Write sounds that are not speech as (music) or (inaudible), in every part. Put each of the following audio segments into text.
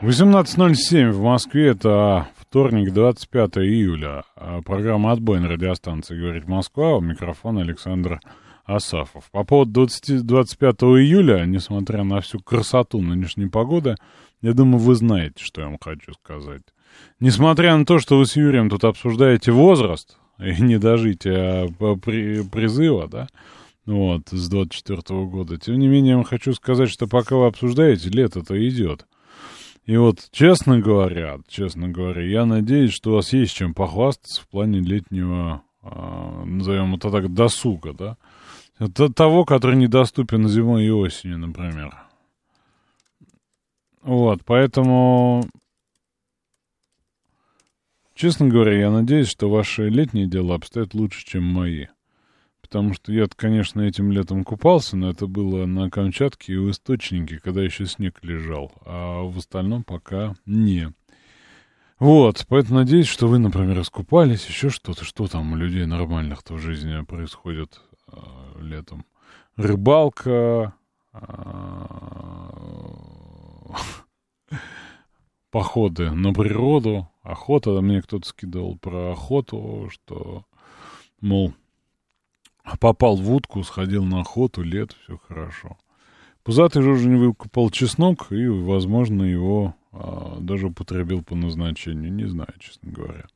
18.07 в Москве, это вторник, 25 июля. А Программа «Отбой» на радиостанции «Говорит Москва». У микрофона Александр Асафов. По поводу 20, 25 июля, несмотря на всю красоту нынешней погоды, я думаю, вы знаете, что я вам хочу сказать. Несмотря на то, что вы с Юрием тут обсуждаете возраст, и не дожитие а при, призыва, да, вот, с 24 -го года. Тем не менее, я вам хочу сказать, что пока вы обсуждаете, лето-то идет. И вот, честно говоря, честно говоря, я надеюсь, что у вас есть чем похвастаться в плане летнего, э, назовем это так, досуга, да? Это того, который недоступен зимой и осенью, например. Вот, поэтому Честно говоря, я надеюсь, что ваши летние дела обстоят лучше, чем мои. Потому что я, конечно, этим летом купался, но это было на Камчатке и в Источнике, когда еще снег лежал. А в остальном пока не. Вот, поэтому надеюсь, что вы, например, искупались, еще что-то, что там у людей нормальных-то в жизни происходит э, летом. Рыбалка, э, (laughs) походы на природу, охота. Мне кто-то скидывал про охоту, что, мол, попал в утку, сходил на охоту, лет, все хорошо. Пузатый не выкупал чеснок и, возможно, его а, даже употребил по назначению. Не знаю, честно говоря.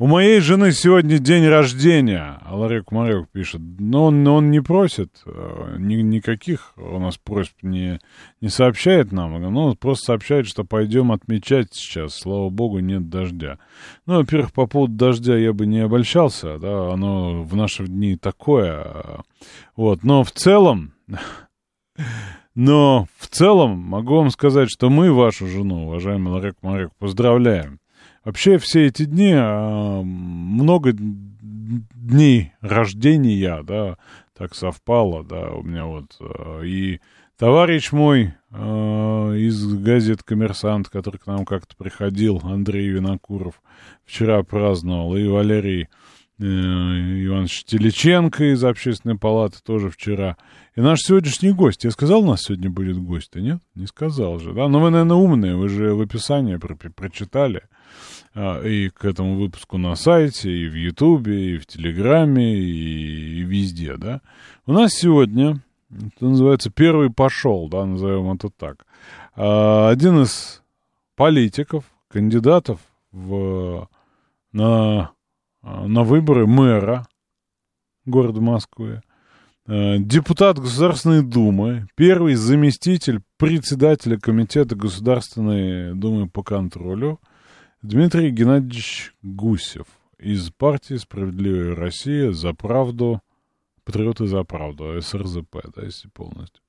У моей жены сегодня день рождения, а Ларек Марек пишет. Но он, он не просит, э, ни, никаких у нас просьб не, не сообщает нам, но он просто сообщает, что пойдем отмечать сейчас. Слава богу, нет дождя. Ну, во-первых, по поводу дождя я бы не обольщался, да, оно в наши дни такое. Вот, но в целом... (laughs) Но в целом могу вам сказать, что мы вашу жену, уважаемый Ларек Марек, поздравляем. Вообще все эти дни, а, много дней рождения, да, так совпало, да, у меня вот. А, и товарищ мой а, из газет «Коммерсант», который к нам как-то приходил, Андрей Винокуров, вчера праздновал, и Валерий э, Иванович Телеченко из общественной палаты тоже вчера. И наш сегодняшний гость. Я сказал, у нас сегодня будет гость-то, нет? Не сказал же, да? Но вы, наверное, умные, вы же в описании про прочитали. А, и к этому выпуску на сайте, и в Ютубе, и в Телеграме, и, и везде, да. У нас сегодня, это называется, первый пошел, да, назовем это так. А, один из политиков, кандидатов в, на, на выборы мэра города Москвы, а, депутат Государственной Думы, первый заместитель председателя Комитета Государственной Думы по контролю – Дмитрий Геннадьевич Гусев из партии «Справедливая Россия» за правду, патриоты за правду, СРЗП, да, если полностью.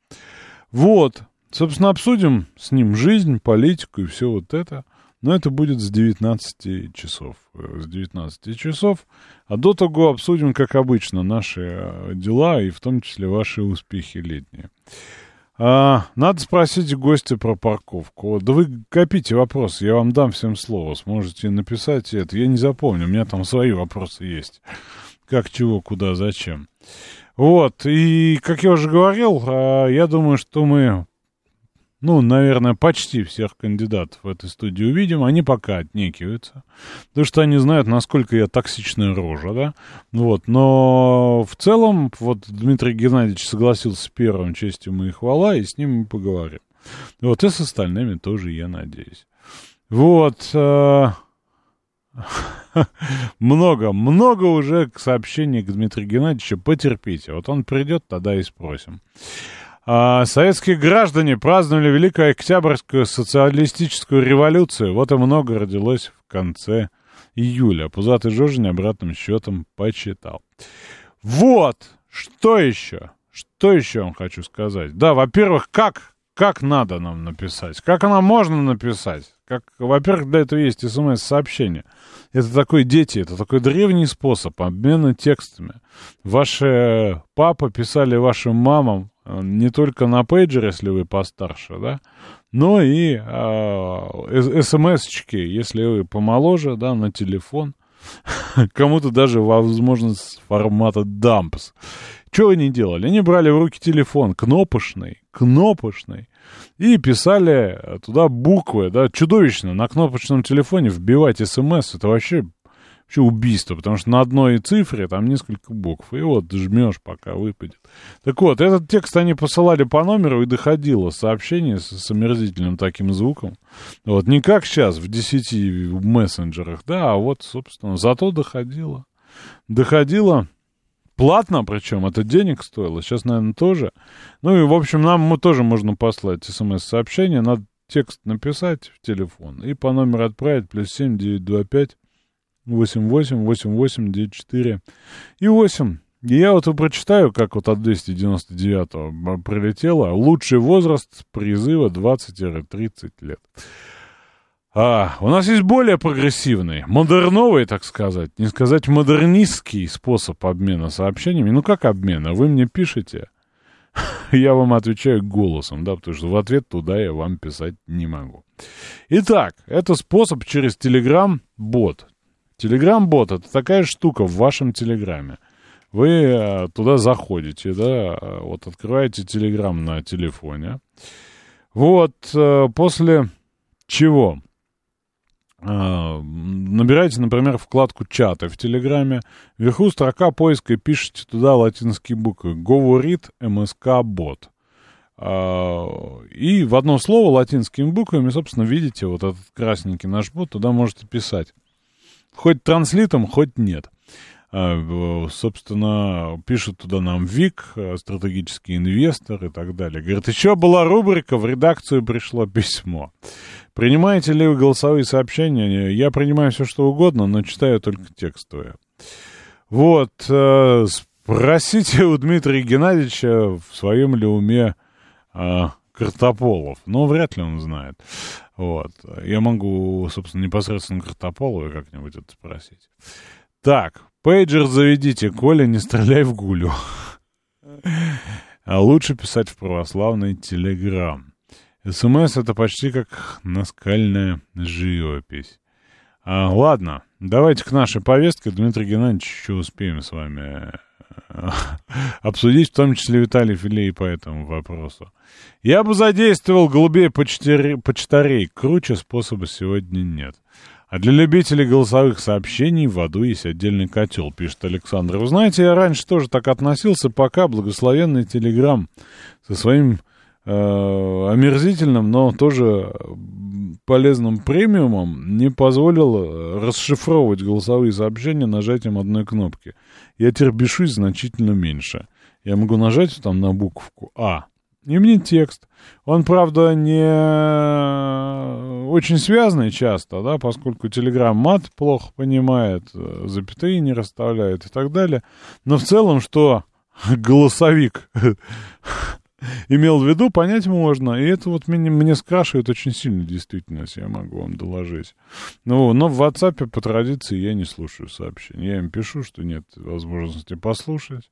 Вот, собственно, обсудим с ним жизнь, политику и все вот это. Но это будет с 19 часов. С 19 часов. А до того обсудим, как обычно, наши э, дела и в том числе ваши успехи летние. А, надо спросить гостя про парковку. Да вы копите вопросы, я вам дам всем слово. Сможете написать это. Я не запомню, у меня там свои вопросы есть. Как, чего, куда, зачем. Вот, и, как я уже говорил, а, я думаю, что мы ну, наверное, почти всех кандидатов в этой студии увидим, они пока отнекиваются, потому что они знают, насколько я токсичная рожа, да, вот, но в целом, вот Дмитрий Геннадьевич согласился с первым честью и хвала, и с ним мы поговорим. Вот, и с остальными тоже, я надеюсь. Вот, э, (laughs) много, много уже сообщений к Дмитрию Геннадьевичу, потерпите, вот он придет, тогда и спросим. А, советские граждане праздновали Великую Октябрьскую социалистическую революцию. Вот и много родилось в конце июля. Пузатый Жожин обратным счетом почитал. Вот! Что еще? Что еще вам хочу сказать? Да, во-первых, как, как надо нам написать? Как она можно написать? Как, во-первых, для этого есть смс-сообщение. Это такой, дети, это такой древний способ обмена текстами. Ваши папы писали вашим мамам э, не только на пейджер, если вы постарше, да, но и э, смс-очки, если вы помоложе, да, на телефон. (laughs) Кому-то даже, возможно, с формата дампс. Что они делали? Они брали в руки телефон, кнопочный, кнопочный, и писали туда буквы, да, чудовищно. На кнопочном телефоне вбивать смс, это вообще, вообще убийство, потому что на одной цифре там несколько букв, и вот жмешь, пока выпадет. Так вот, этот текст они посылали по номеру, и доходило сообщение с, с омерзительным таким звуком. Вот, не как сейчас в 10 мессенджерах, да, а вот, собственно, зато доходило. Доходило Платно причем, это денег стоило, сейчас, наверное, тоже. Ну и, в общем, нам мы тоже можно послать смс-сообщение, надо текст написать в телефон и по номеру отправить, плюс 7 925 88 88 94 и 8. И я вот и прочитаю, как вот от 299 прилетело. Лучший возраст призыва 20-30 лет. А, у нас есть более прогрессивный, модерновый, так сказать, не сказать модернистский способ обмена сообщениями. Ну, как обмена? Вы мне пишете, (laughs) я вам отвечаю голосом, да, потому что в ответ туда я вам писать не могу. Итак, это способ через Telegram-бот. Telegram-бот — это такая штука в вашем Телеграме. Вы э, туда заходите, да, э, вот открываете Telegram на телефоне. Вот, э, после чего набираете, например, вкладку чата в Телеграме, вверху строка поиска и пишите туда латинские буквы «Говорит МСК Бот». А, и в одно слово латинскими буквами, собственно, видите вот этот красненький наш бот, туда можете писать. Хоть транслитом, хоть нет. А, собственно, пишут туда нам ВИК, стратегический инвестор и так далее. Говорит, еще была рубрика, в редакцию пришло письмо. Принимаете ли вы голосовые сообщения? Я принимаю все, что угодно, но читаю только текстовые. Вот, э, спросите у Дмитрия Геннадьевича, в своем ли уме э, Картополов. Но вряд ли он знает. Вот. Я могу, собственно, непосредственно Картополова как-нибудь это спросить. Так, пейджер заведите, Коля, не стреляй в гулю. А лучше писать в православный телеграм. СМС это почти как наскальная живопись. А, ладно, давайте к нашей повестке. Дмитрий Геннадьевич еще успеем с вами э, (laughs) обсудить, в том числе Виталий Филей по этому вопросу. Я бы задействовал голубей почтарей. Круче способа сегодня нет. А для любителей голосовых сообщений в аду есть отдельный котел, пишет Александр. Вы знаете, я раньше тоже так относился, пока благословенный Телеграм со своим э, омерзительным, но тоже полезным премиумом не позволил э, расшифровывать голосовые сообщения нажатием одной кнопки. Я теперь бешусь значительно меньше. Я могу нажать там на буковку А, и мне текст. Он, правда, не очень связанный часто, да, поскольку Telegram мат плохо понимает, э, запятые не расставляет и так далее. Но в целом, что (laughs) голосовик (laughs) имел в виду, понять можно. И это вот мне, мне скрашивает очень сильно действительность, я могу вам доложить. Ну, но в WhatsApp по традиции я не слушаю сообщения. Я им пишу, что нет возможности послушать.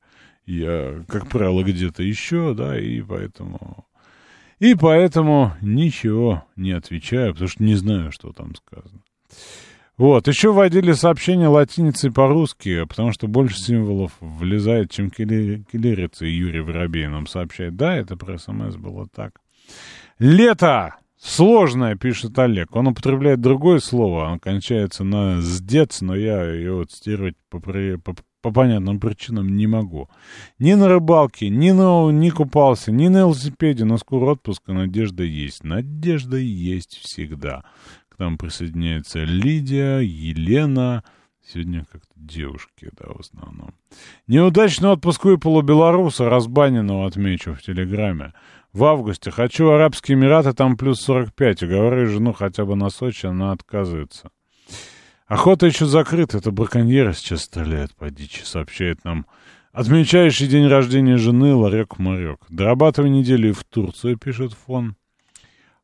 Я, как правило, где-то еще, да, и поэтому... И поэтому ничего не отвечаю, потому что не знаю, что там сказано. Вот, еще вводили сообщение латиницей по-русски, потому что больше символов влезает, чем киллерица, Юрий Воробей нам сообщает. Да, это про СМС было так. Лето! Сложное, пишет Олег. Он употребляет другое слово, он кончается на «сдец», но я его цитировать по, по, по понятным причинам не могу. Ни на рыбалке, ни, на, не купался, ни на велосипеде, но скоро отпуска надежда есть. Надежда есть всегда нам присоединяется Лидия, Елена. Сегодня как-то девушки, да, в основном. Неудачный отпуск выпал белоруса, разбаненного, отмечу в Телеграме. В августе. Хочу Арабские Эмираты, там плюс 45. Уговорю жену хотя бы на Сочи, она отказывается. Охота еще закрыта, это браконьеры сейчас стреляют по дичи, сообщает нам Отмечающий день рождения жены Ларек-Марек. Дорабатывай неделю в Турцию, пишет фон.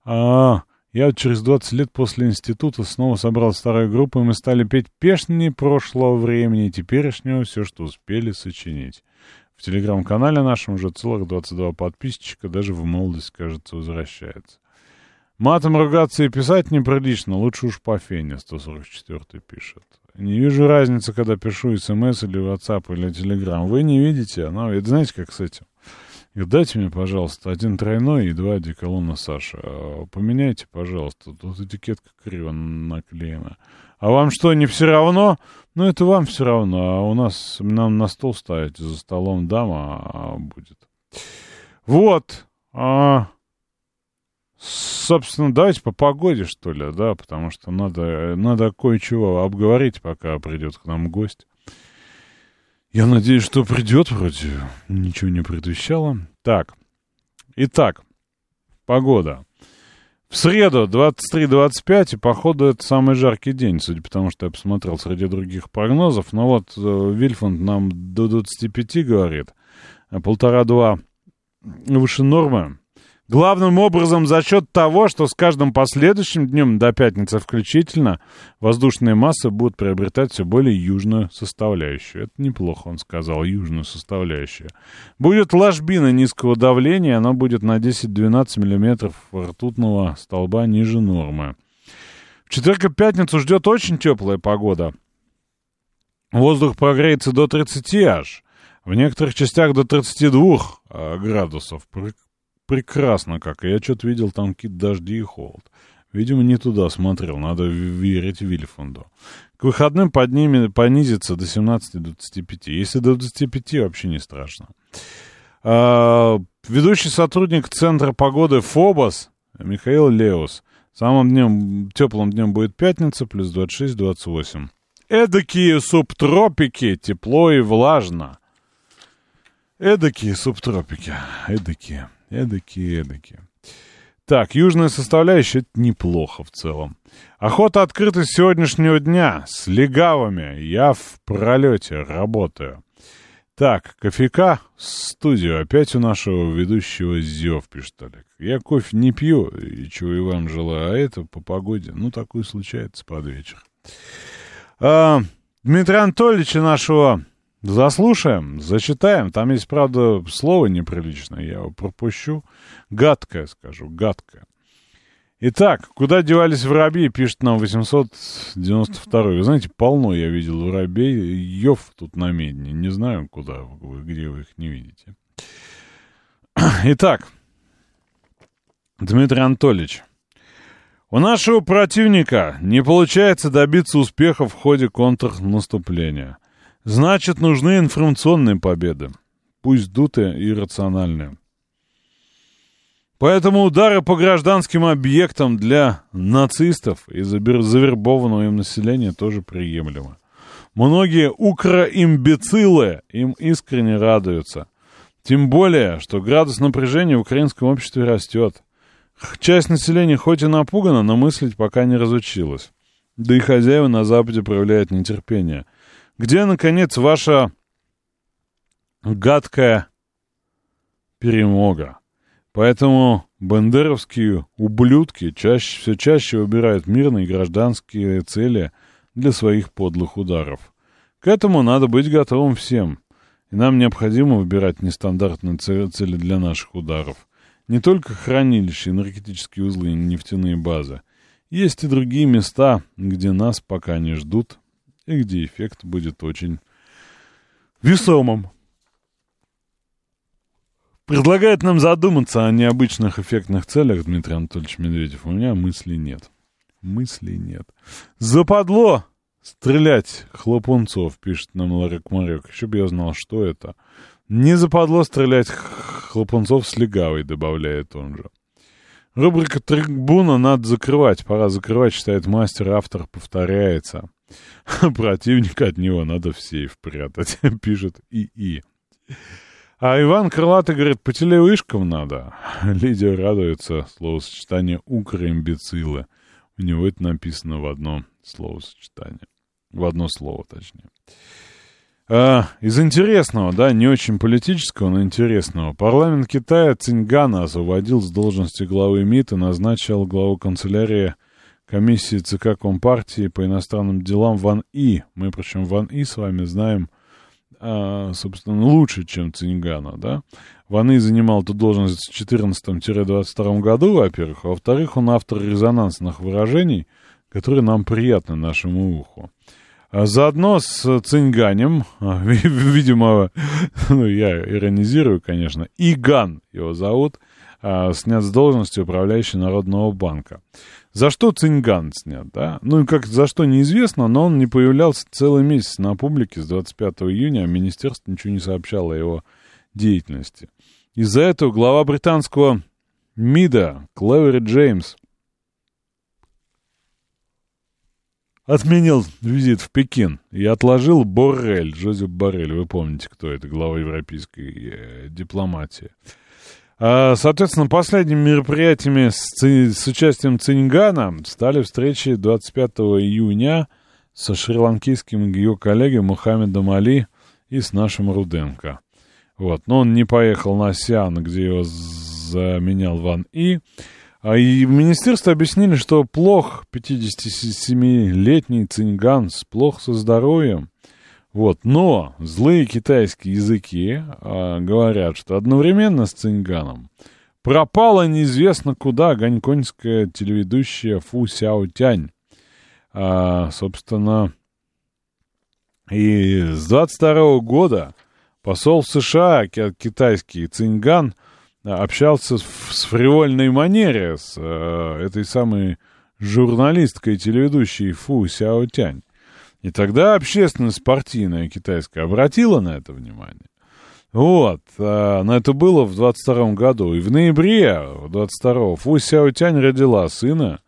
А, я через 20 лет после института снова собрал старую группу, и мы стали петь песни прошлого времени и теперешнего, все, что успели сочинить. В телеграм-канале нашем уже целых 22 подписчика, даже в молодость, кажется, возвращается. Матом ругаться и писать неприлично, лучше уж по фене, 144 пишет. Не вижу разницы, когда пишу смс или WhatsApp или Telegram. Вы не видите? Ну, это знаете, как с этим? И дайте мне, пожалуйста, один тройной и два одеколона Саша. А, поменяйте, пожалуйста. Тут этикетка криво наклеена. А вам что, не все равно? Ну, это вам все равно. А у нас, нам на стол ставить за столом дама а, будет. Вот. А, собственно, давайте по погоде, что ли, да, потому что надо, надо кое-чего обговорить, пока придет к нам гость. Я надеюсь, что придет вроде. Ничего не предвещало. Так. Итак. Погода. В среду 23-25, и походу это самый жаркий день, судя по тому, что я посмотрел среди других прогнозов. Но вот э, Вильфанд нам до 25 говорит, а полтора-два выше нормы. Главным образом за счет того, что с каждым последующим днем до пятницы включительно воздушные массы будут приобретать все более южную составляющую. Это неплохо, он сказал, южную составляющую. Будет ложбина низкого давления, она будет на 10-12 миллиметров ртутного столба ниже нормы. В четверг и пятницу ждет очень теплая погода. Воздух прогреется до 30 аж. В некоторых частях до 32 а, градусов прекрасно как. Я что-то видел там какие-то дожди и холод. Видимо, не туда смотрел. Надо верить Вильфунду. К выходным подними, понизится до 17-25. Если до 25, вообще не страшно. А, ведущий сотрудник Центра погоды ФОБОС Михаил Леус. Самым днем, теплым днем будет пятница, плюс 26-28. Эдакие субтропики, тепло и влажно. Эдакие субтропики, эдакие. Эдакие, эдакие. Так, южная составляющая — это неплохо в целом. Охота открыта с сегодняшнего дня. С легавыми. Я в пролете работаю. Так, кофейка студию. Опять у нашего ведущего Зев, пишет Олег. Я кофе не пью, и чего и вам желаю, а это по погоде. Ну, такое случается под вечер. А, Дмитрия Анатольевича нашего Заслушаем, зачитаем. Там есть, правда, слово неприличное, я его пропущу. Гадкое, скажу, гадкое. Итак, куда девались воробьи, пишет нам 892 Вы знаете, полно я видел воробей. Йов тут на медне. Не знаю, куда, вы, где вы их не видите. (clears throat) Итак, Дмитрий Анатольевич. У нашего противника не получается добиться успеха в ходе контрнаступления. Значит, нужны информационные победы, пусть дутые и рациональные. Поэтому удары по гражданским объектам для нацистов и завербованного им населения тоже приемлемы. Многие укроимбецилы им искренне радуются. Тем более, что градус напряжения в украинском обществе растет. Часть населения хоть и напугана, но мыслить пока не разучилась. Да и хозяева на Западе проявляют нетерпение – где, наконец, ваша гадкая перемога? Поэтому бандеровские ублюдки чаще, все чаще выбирают мирные гражданские цели для своих подлых ударов. К этому надо быть готовым всем. И нам необходимо выбирать нестандартные цели для наших ударов. Не только хранилища, энергетические узлы и нефтяные базы. Есть и другие места, где нас пока не ждут и где эффект будет очень весомым. Предлагает нам задуматься о необычных эффектных целях Дмитрий Анатольевич Медведев. У меня мыслей нет. Мыслей нет. Западло стрелять хлопунцов, пишет нам Ларек Марек. Еще бы я знал, что это. Не западло стрелять хлопунцов с легавой, добавляет он же. Рубрика «Трибуна» надо закрывать. Пора закрывать, считает мастер. Автор повторяется. (laughs) Противник от него надо в сейф прятать, (laughs) пишет ИИ. А Иван Крылатый говорит, по телевышкам надо. (laughs) Лидия радуется словосочетание «укроимбецилы». У него это написано в одно словосочетание. В одно слово, точнее. А, из интересного, да, не очень политического, но интересного. Парламент Китая Циньгана освободил с должности главы МИД и назначил главу канцелярии комиссии ЦК Компартии по иностранным делам Ван И. Мы, причем, Ван И с вами знаем, а, собственно, лучше, чем Циньгана, да. Ван И занимал эту должность в 14-22 году, во-первых, а во-вторых, он автор резонансных выражений, которые нам приятны нашему уху. А заодно с Цинганем, а, видимо, ну, я иронизирую, конечно, Иган его зовут, а, снят с должности управляющего Народного банка. За что Цинган снят, да? Ну, как за что неизвестно, но он не появлялся целый месяц на публике с 25 июня, а министерство ничего не сообщало о его деятельности. Из-за этого глава британского МИДа Клэвери Джеймс отменил визит в Пекин и отложил Боррель, Жозеп Боррель, вы помните, кто это, глава европейской э, дипломатии. А, соответственно, последними мероприятиями с, с участием Цингана стали встречи 25 июня со шри-ланкийским ее коллегой Мухаммедом Али и с нашим Руденко. Вот. Но он не поехал на Сиан, где его заменял Ван И. А и в министерстве объяснили, что плох 57-летний Цинганс, плох со здоровьем. Вот, но злые китайские языки а, говорят, что одновременно с Цинганом пропала неизвестно куда гонконгская телеведущая Фу Сяо Тянь. А, собственно, и с 22 года посол США китайский Цинган общался в фривольной манере с э, этой самой журналисткой телеведущей Фу Сяотянь. И тогда общественность партийная китайская обратила на это внимание. Вот, а, но это было в 22 году. И в ноябре 22 Фу Сяотянь родила сына,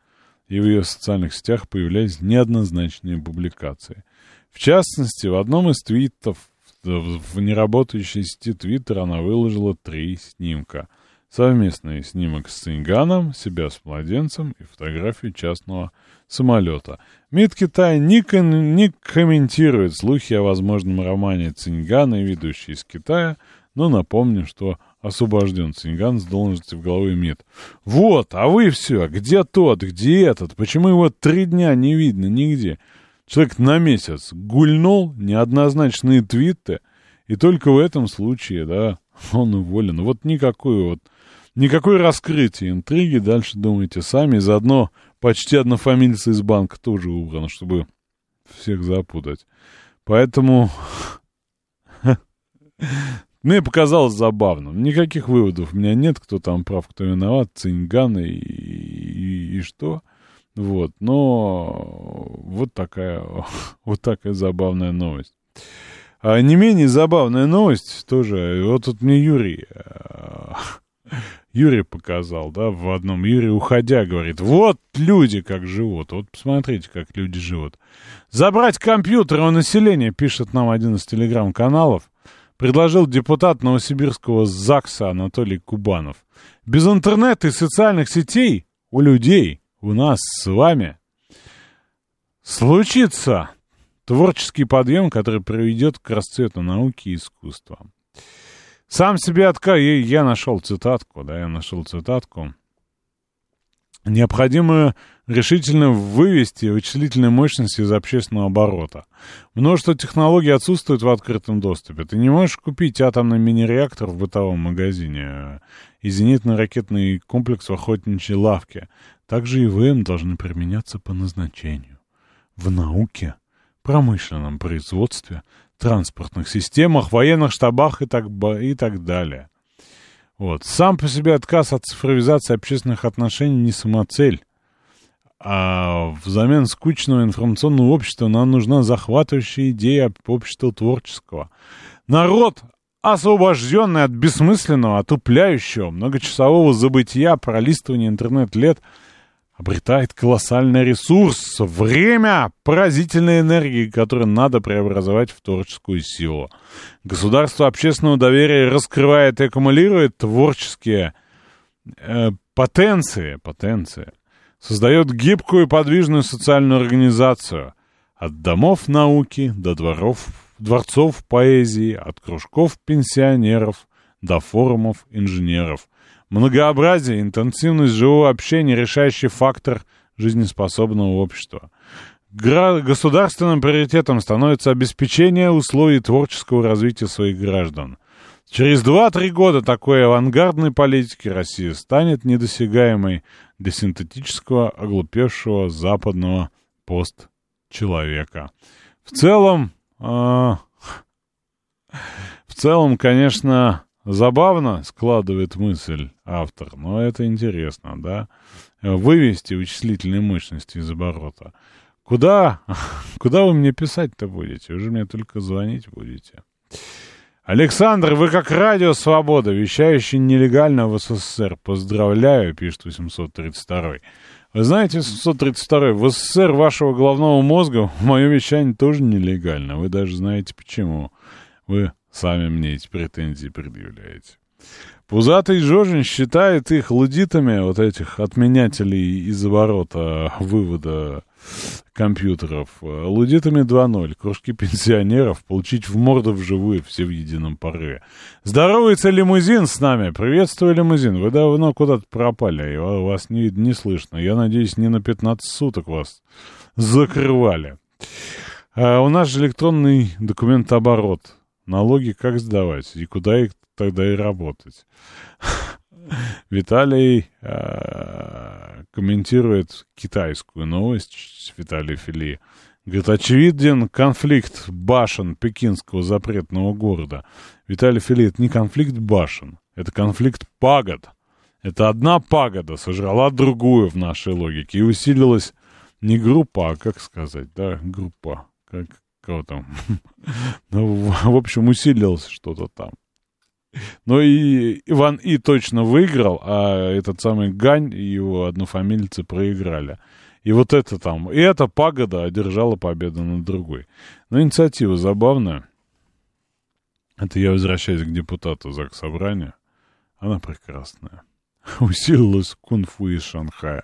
и в ее социальных сетях появлялись неоднозначные публикации. В частности, в одном из твитов в неработающей сети Твиттер она выложила три снимка. Совместный снимок с Цинганом, себя с младенцем и фотографию частного самолета. МИД Китая не, кон- не комментирует слухи о возможном романе Цингана и ведущей из Китая, но напомню, что освобожден Цинган с должности в главы МИД. Вот, а вы все, где тот, где этот, почему его три дня не видно нигде? Человек на месяц гульнул, неоднозначные твиты, и только в этом случае, да, (laughs) он уволен. Вот никакой вот, никакой раскрытия интриги, дальше думайте сами, заодно почти однофамильцы из банка тоже убрано, чтобы всех запутать. Поэтому (laughs) мне показалось забавным. Никаких выводов у меня нет, кто там прав, кто виноват, Цинган и, и, и что. Вот, но вот такая, (laughs) вот такая забавная новость. А не менее забавная новость тоже, вот тут мне Юрий, э, Юрий показал, да, в одном, Юрий, уходя, говорит, вот люди как живут, вот посмотрите, как люди живут. Забрать компьютеры у населения, пишет нам один из телеграм-каналов, предложил депутат Новосибирского ЗАГСа Анатолий Кубанов. Без интернета и социальных сетей у людей у нас с вами случится творческий подъем, который приведет к расцвету науки и искусства. Сам себе отка... Я, нашел цитатку, да, я нашел цитатку. Необходимо решительно вывести вычислительные мощности из общественного оборота. Множество технологий отсутствует в открытом доступе. Ты не можешь купить атомный мини-реактор в бытовом магазине и зенитно-ракетный комплекс в охотничьей лавке. Также и ВМ должны применяться по назначению. В науке, промышленном производстве, транспортных системах, военных штабах и так, и так далее. Вот. Сам по себе отказ от цифровизации общественных отношений не самоцель. А взамен скучного информационного общества нам нужна захватывающая идея общества творческого. Народ, освобожденный от бессмысленного, отупляющего, многочасового забытия, пролистывания интернет-лет – обретает колоссальный ресурс, время поразительной энергии, которую надо преобразовать в творческую силу. Государство общественного доверия раскрывает и аккумулирует творческие э, потенции, потенции, создает гибкую и подвижную социальную организацию от домов науки до дворов дворцов поэзии, от кружков пенсионеров до форумов инженеров. Многообразие, интенсивность живого общения – решающий фактор жизнеспособного общества. Государственным приоритетом становится обеспечение условий творческого развития своих граждан. Через 2-3 года такой авангардной политики Россия станет недосягаемой для синтетического, оглупевшего западного постчеловека. В целом, э, в целом, конечно, забавно складывает мысль автор, но это интересно, да? Вывести вычислительные мощности из оборота. Куда, (laughs) куда вы мне писать-то будете? Вы же мне только звонить будете. Александр, вы как радио «Свобода», вещающий нелегально в СССР. Поздравляю, пишет 832. Вы знаете, 732 в СССР вашего головного мозга (laughs) мое вещание тоже нелегально. Вы даже знаете почему. Вы сами мне эти претензии предъявляете. Пузатый Жожин считает их лудитами, вот этих отменятелей из оборота вывода компьютеров. Лудитами 2.0, кружки пенсионеров, получить в морду вживую, все в едином порыве. Здоровается лимузин с нами. Приветствую, лимузин. Вы давно куда-то пропали, и вас не, не слышно. Я надеюсь, не на 15 суток вас закрывали. А у нас же электронный документооборот. Налоги как сдавать? И куда их тогда и работать? (laughs) Виталий э, комментирует китайскую новость, Виталий Фили. Говорит, очевиден конфликт башен пекинского запретного города. Виталий Фили, это не конфликт башен, это конфликт пагод. Это одна пагода сожрала другую в нашей логике и усилилась не группа, а как сказать, да, группа, как кого там. (laughs) ну, в общем, усилилось что-то там. Ну и Иван И точно выиграл, а этот самый Гань и его однофамильцы проиграли. И вот это там, и эта пагода одержала победу над другой. Но инициатива забавная. Это я возвращаюсь к депутату ЗАГС Собрания. Она прекрасная. (laughs) Усилилась кунг-фу из Шанхая.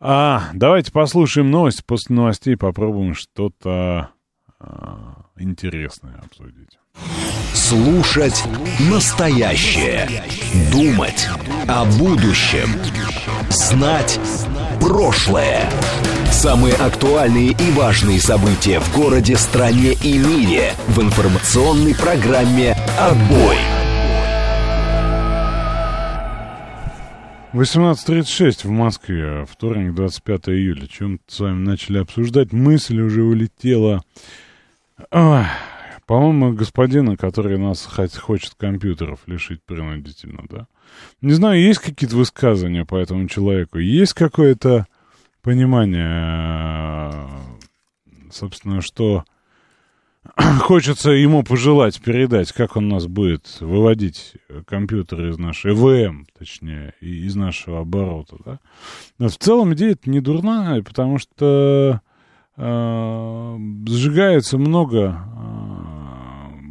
А, давайте послушаем новости. После новостей попробуем что-то интересное обсудить. Слушать настоящее. Думать о будущем. Знать прошлое. Самые актуальные и важные события в городе, стране и мире в информационной программе «Отбой». 18.36 в Москве, вторник, 25 июля. Чем с вами начали обсуждать, мысль уже улетела. По-моему, господина, который нас хочет компьютеров лишить принудительно, да? Не знаю, есть какие-то высказывания по этому человеку? Есть какое-то понимание, собственно, что (clears throat) хочется ему пожелать, передать, как он нас будет выводить компьютеры из нашей ЭВМ, точнее, из нашего оборота, да? Но в целом идея не дурная, потому что э, сжигается много э,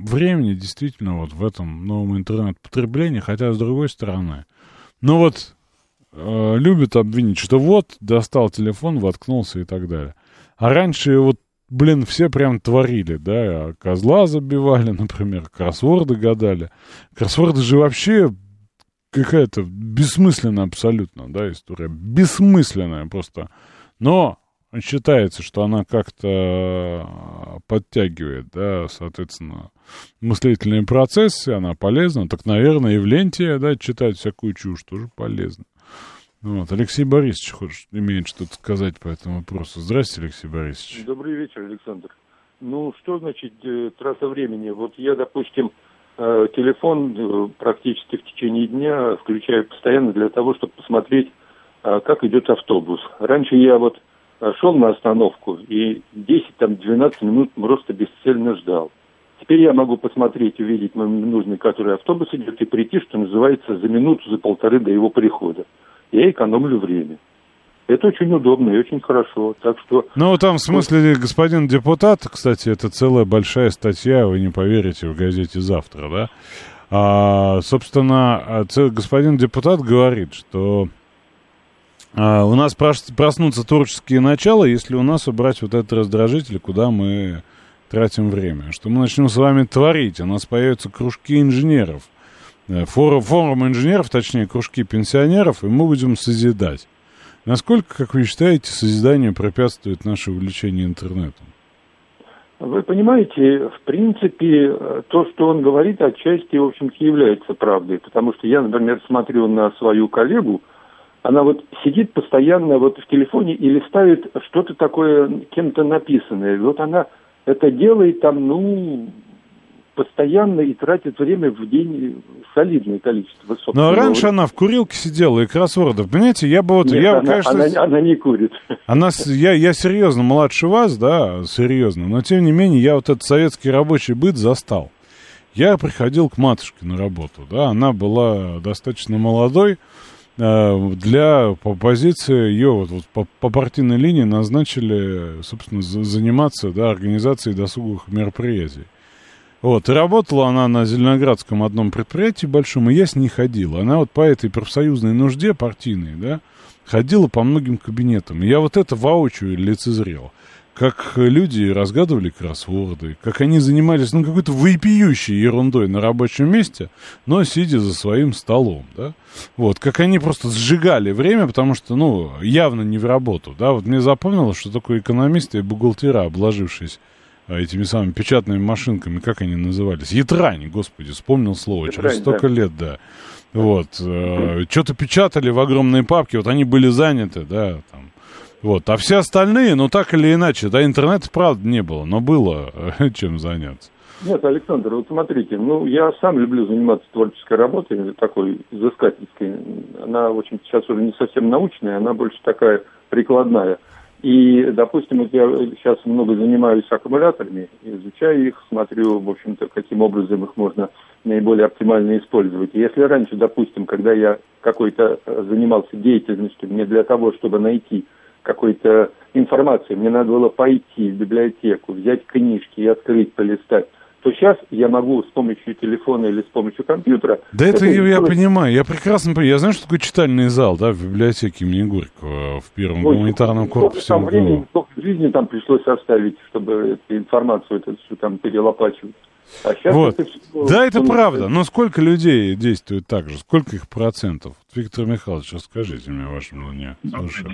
времени действительно вот в этом новом интернет-потреблении, хотя с другой стороны. Ну вот э, любят обвинить, что вот достал телефон, воткнулся и так далее. А раньше вот, блин, все прям творили, да, козла забивали, (laughs) например, кроссворды гадали. Кроссворды же вообще какая-то бессмысленная абсолютно, да, история. Бессмысленная просто. Но считается, что она как-то э, подтягивает, да, соответственно, мыслительные процессы, она полезна. Так, наверное, и в ленте, да, читать всякую чушь тоже полезно. Вот, Алексей Борисович хочет, имеет что-то сказать по этому вопросу. Здравствуйте, Алексей Борисович. Добрый вечер, Александр. Ну, что значит э, трасса времени? Вот я, допустим, э, телефон э, практически в течение дня включаю постоянно для того, чтобы посмотреть, э, как идет автобус. Раньше я вот шел на остановку и 10-12 минут просто бесцельно ждал. Теперь я могу посмотреть, увидеть мой нужный, который автобус идет, и прийти, что называется, за минуту, за полторы до его прихода. Я экономлю время. Это очень удобно и очень хорошо. Так что... Ну, там в смысле, господин депутат, кстати, это целая большая статья, вы не поверите, в газете «Завтра», да? А, собственно, а, господин депутат говорит, что а, у нас проснутся творческие начала, если у нас убрать вот этот раздражитель, куда мы тратим время, что мы начнем с вами творить, у нас появятся кружки инженеров, э, форум, форум инженеров, точнее, кружки пенсионеров, и мы будем созидать. Насколько, как вы считаете, созидание препятствует наше увлечение интернетом? Вы понимаете, в принципе, то, что он говорит, отчасти, в общем-то, является правдой. Потому что я, например, смотрю на свою коллегу, она вот сидит постоянно вот в телефоне и листает что-то такое кем-то написанное. Вот она это делает там, ну, постоянно и тратит время в день солидное количество. Но раньше она в курилке сидела и кроссворды. Понимаете, я бы вот... Нет, я, она, конечно, она, она не курит. Она, я, я серьезно младше вас, да, серьезно, но тем не менее я вот этот советский рабочий быт застал. Я приходил к матушке на работу, да, она была достаточно молодой, для по позиции ее вот, вот по, по партийной линии назначили, собственно, заниматься да, организацией досуговых мероприятий. Вот, и работала она на Зеленоградском одном предприятии большом, и я с ней ходил. Она вот по этой профсоюзной нужде партийной, да, ходила по многим кабинетам. И я вот это воочию лицезрел. Как люди разгадывали кроссворды, как они занимались, ну, какой-то вопиющей ерундой на рабочем месте, но сидя за своим столом, да. Вот, как они просто сжигали время, потому что, ну, явно не в работу, да. Вот мне запомнилось, что такое экономисты и бухгалтера, обложившись а, этими самыми печатными машинками, как они назывались? Ятрань, господи, вспомнил слово, Ятрань, через столько да. лет, да. Вот, э, что-то печатали в огромные папки, вот они были заняты, да, там. Вот, а все остальные, ну, так или иначе, да, интернета, правда, не было, но было э, (laughs) чем заняться. Нет, Александр, вот смотрите, ну, я сам люблю заниматься творческой работой, такой изыскательской. Она, в общем сейчас уже не совсем научная, она больше такая прикладная. И, допустим, вот я сейчас много занимаюсь аккумуляторами, изучаю их, смотрю, в общем-то, каким образом их можно наиболее оптимально использовать. Если раньше, допустим, когда я какой-то э, занимался деятельностью, мне для того, чтобы найти какой-то информацию, мне надо было пойти в библиотеку, взять книжки и открыть, полистать то сейчас я могу с помощью телефона или с помощью компьютера... Да это, это я, я понимаю, я прекрасно понимаю. Я знаю, что такое читальный зал, да, в библиотеке имени Горького в первом Ой, гуманитарном корпусе. Там времени, сколько жизни там пришлось оставить, чтобы эту информацию эту всю там перелопачивать. А вот. это все, да, это правда. Но сколько людей действует так же? Сколько их процентов? Виктор Михайлович, расскажите мне ваше мнение. Слушаю.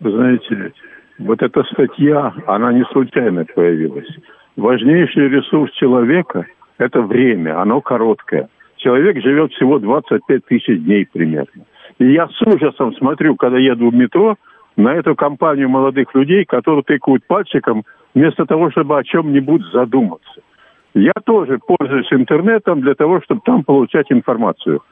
Вы знаете, вот эта статья, она не случайно появилась важнейший ресурс человека – это время, оно короткое. Человек живет всего 25 тысяч дней примерно. И я с ужасом смотрю, когда еду в метро, на эту компанию молодых людей, которые тыкают пальчиком, вместо того, чтобы о чем-нибудь задуматься. Я тоже пользуюсь интернетом для того, чтобы там получать информацию.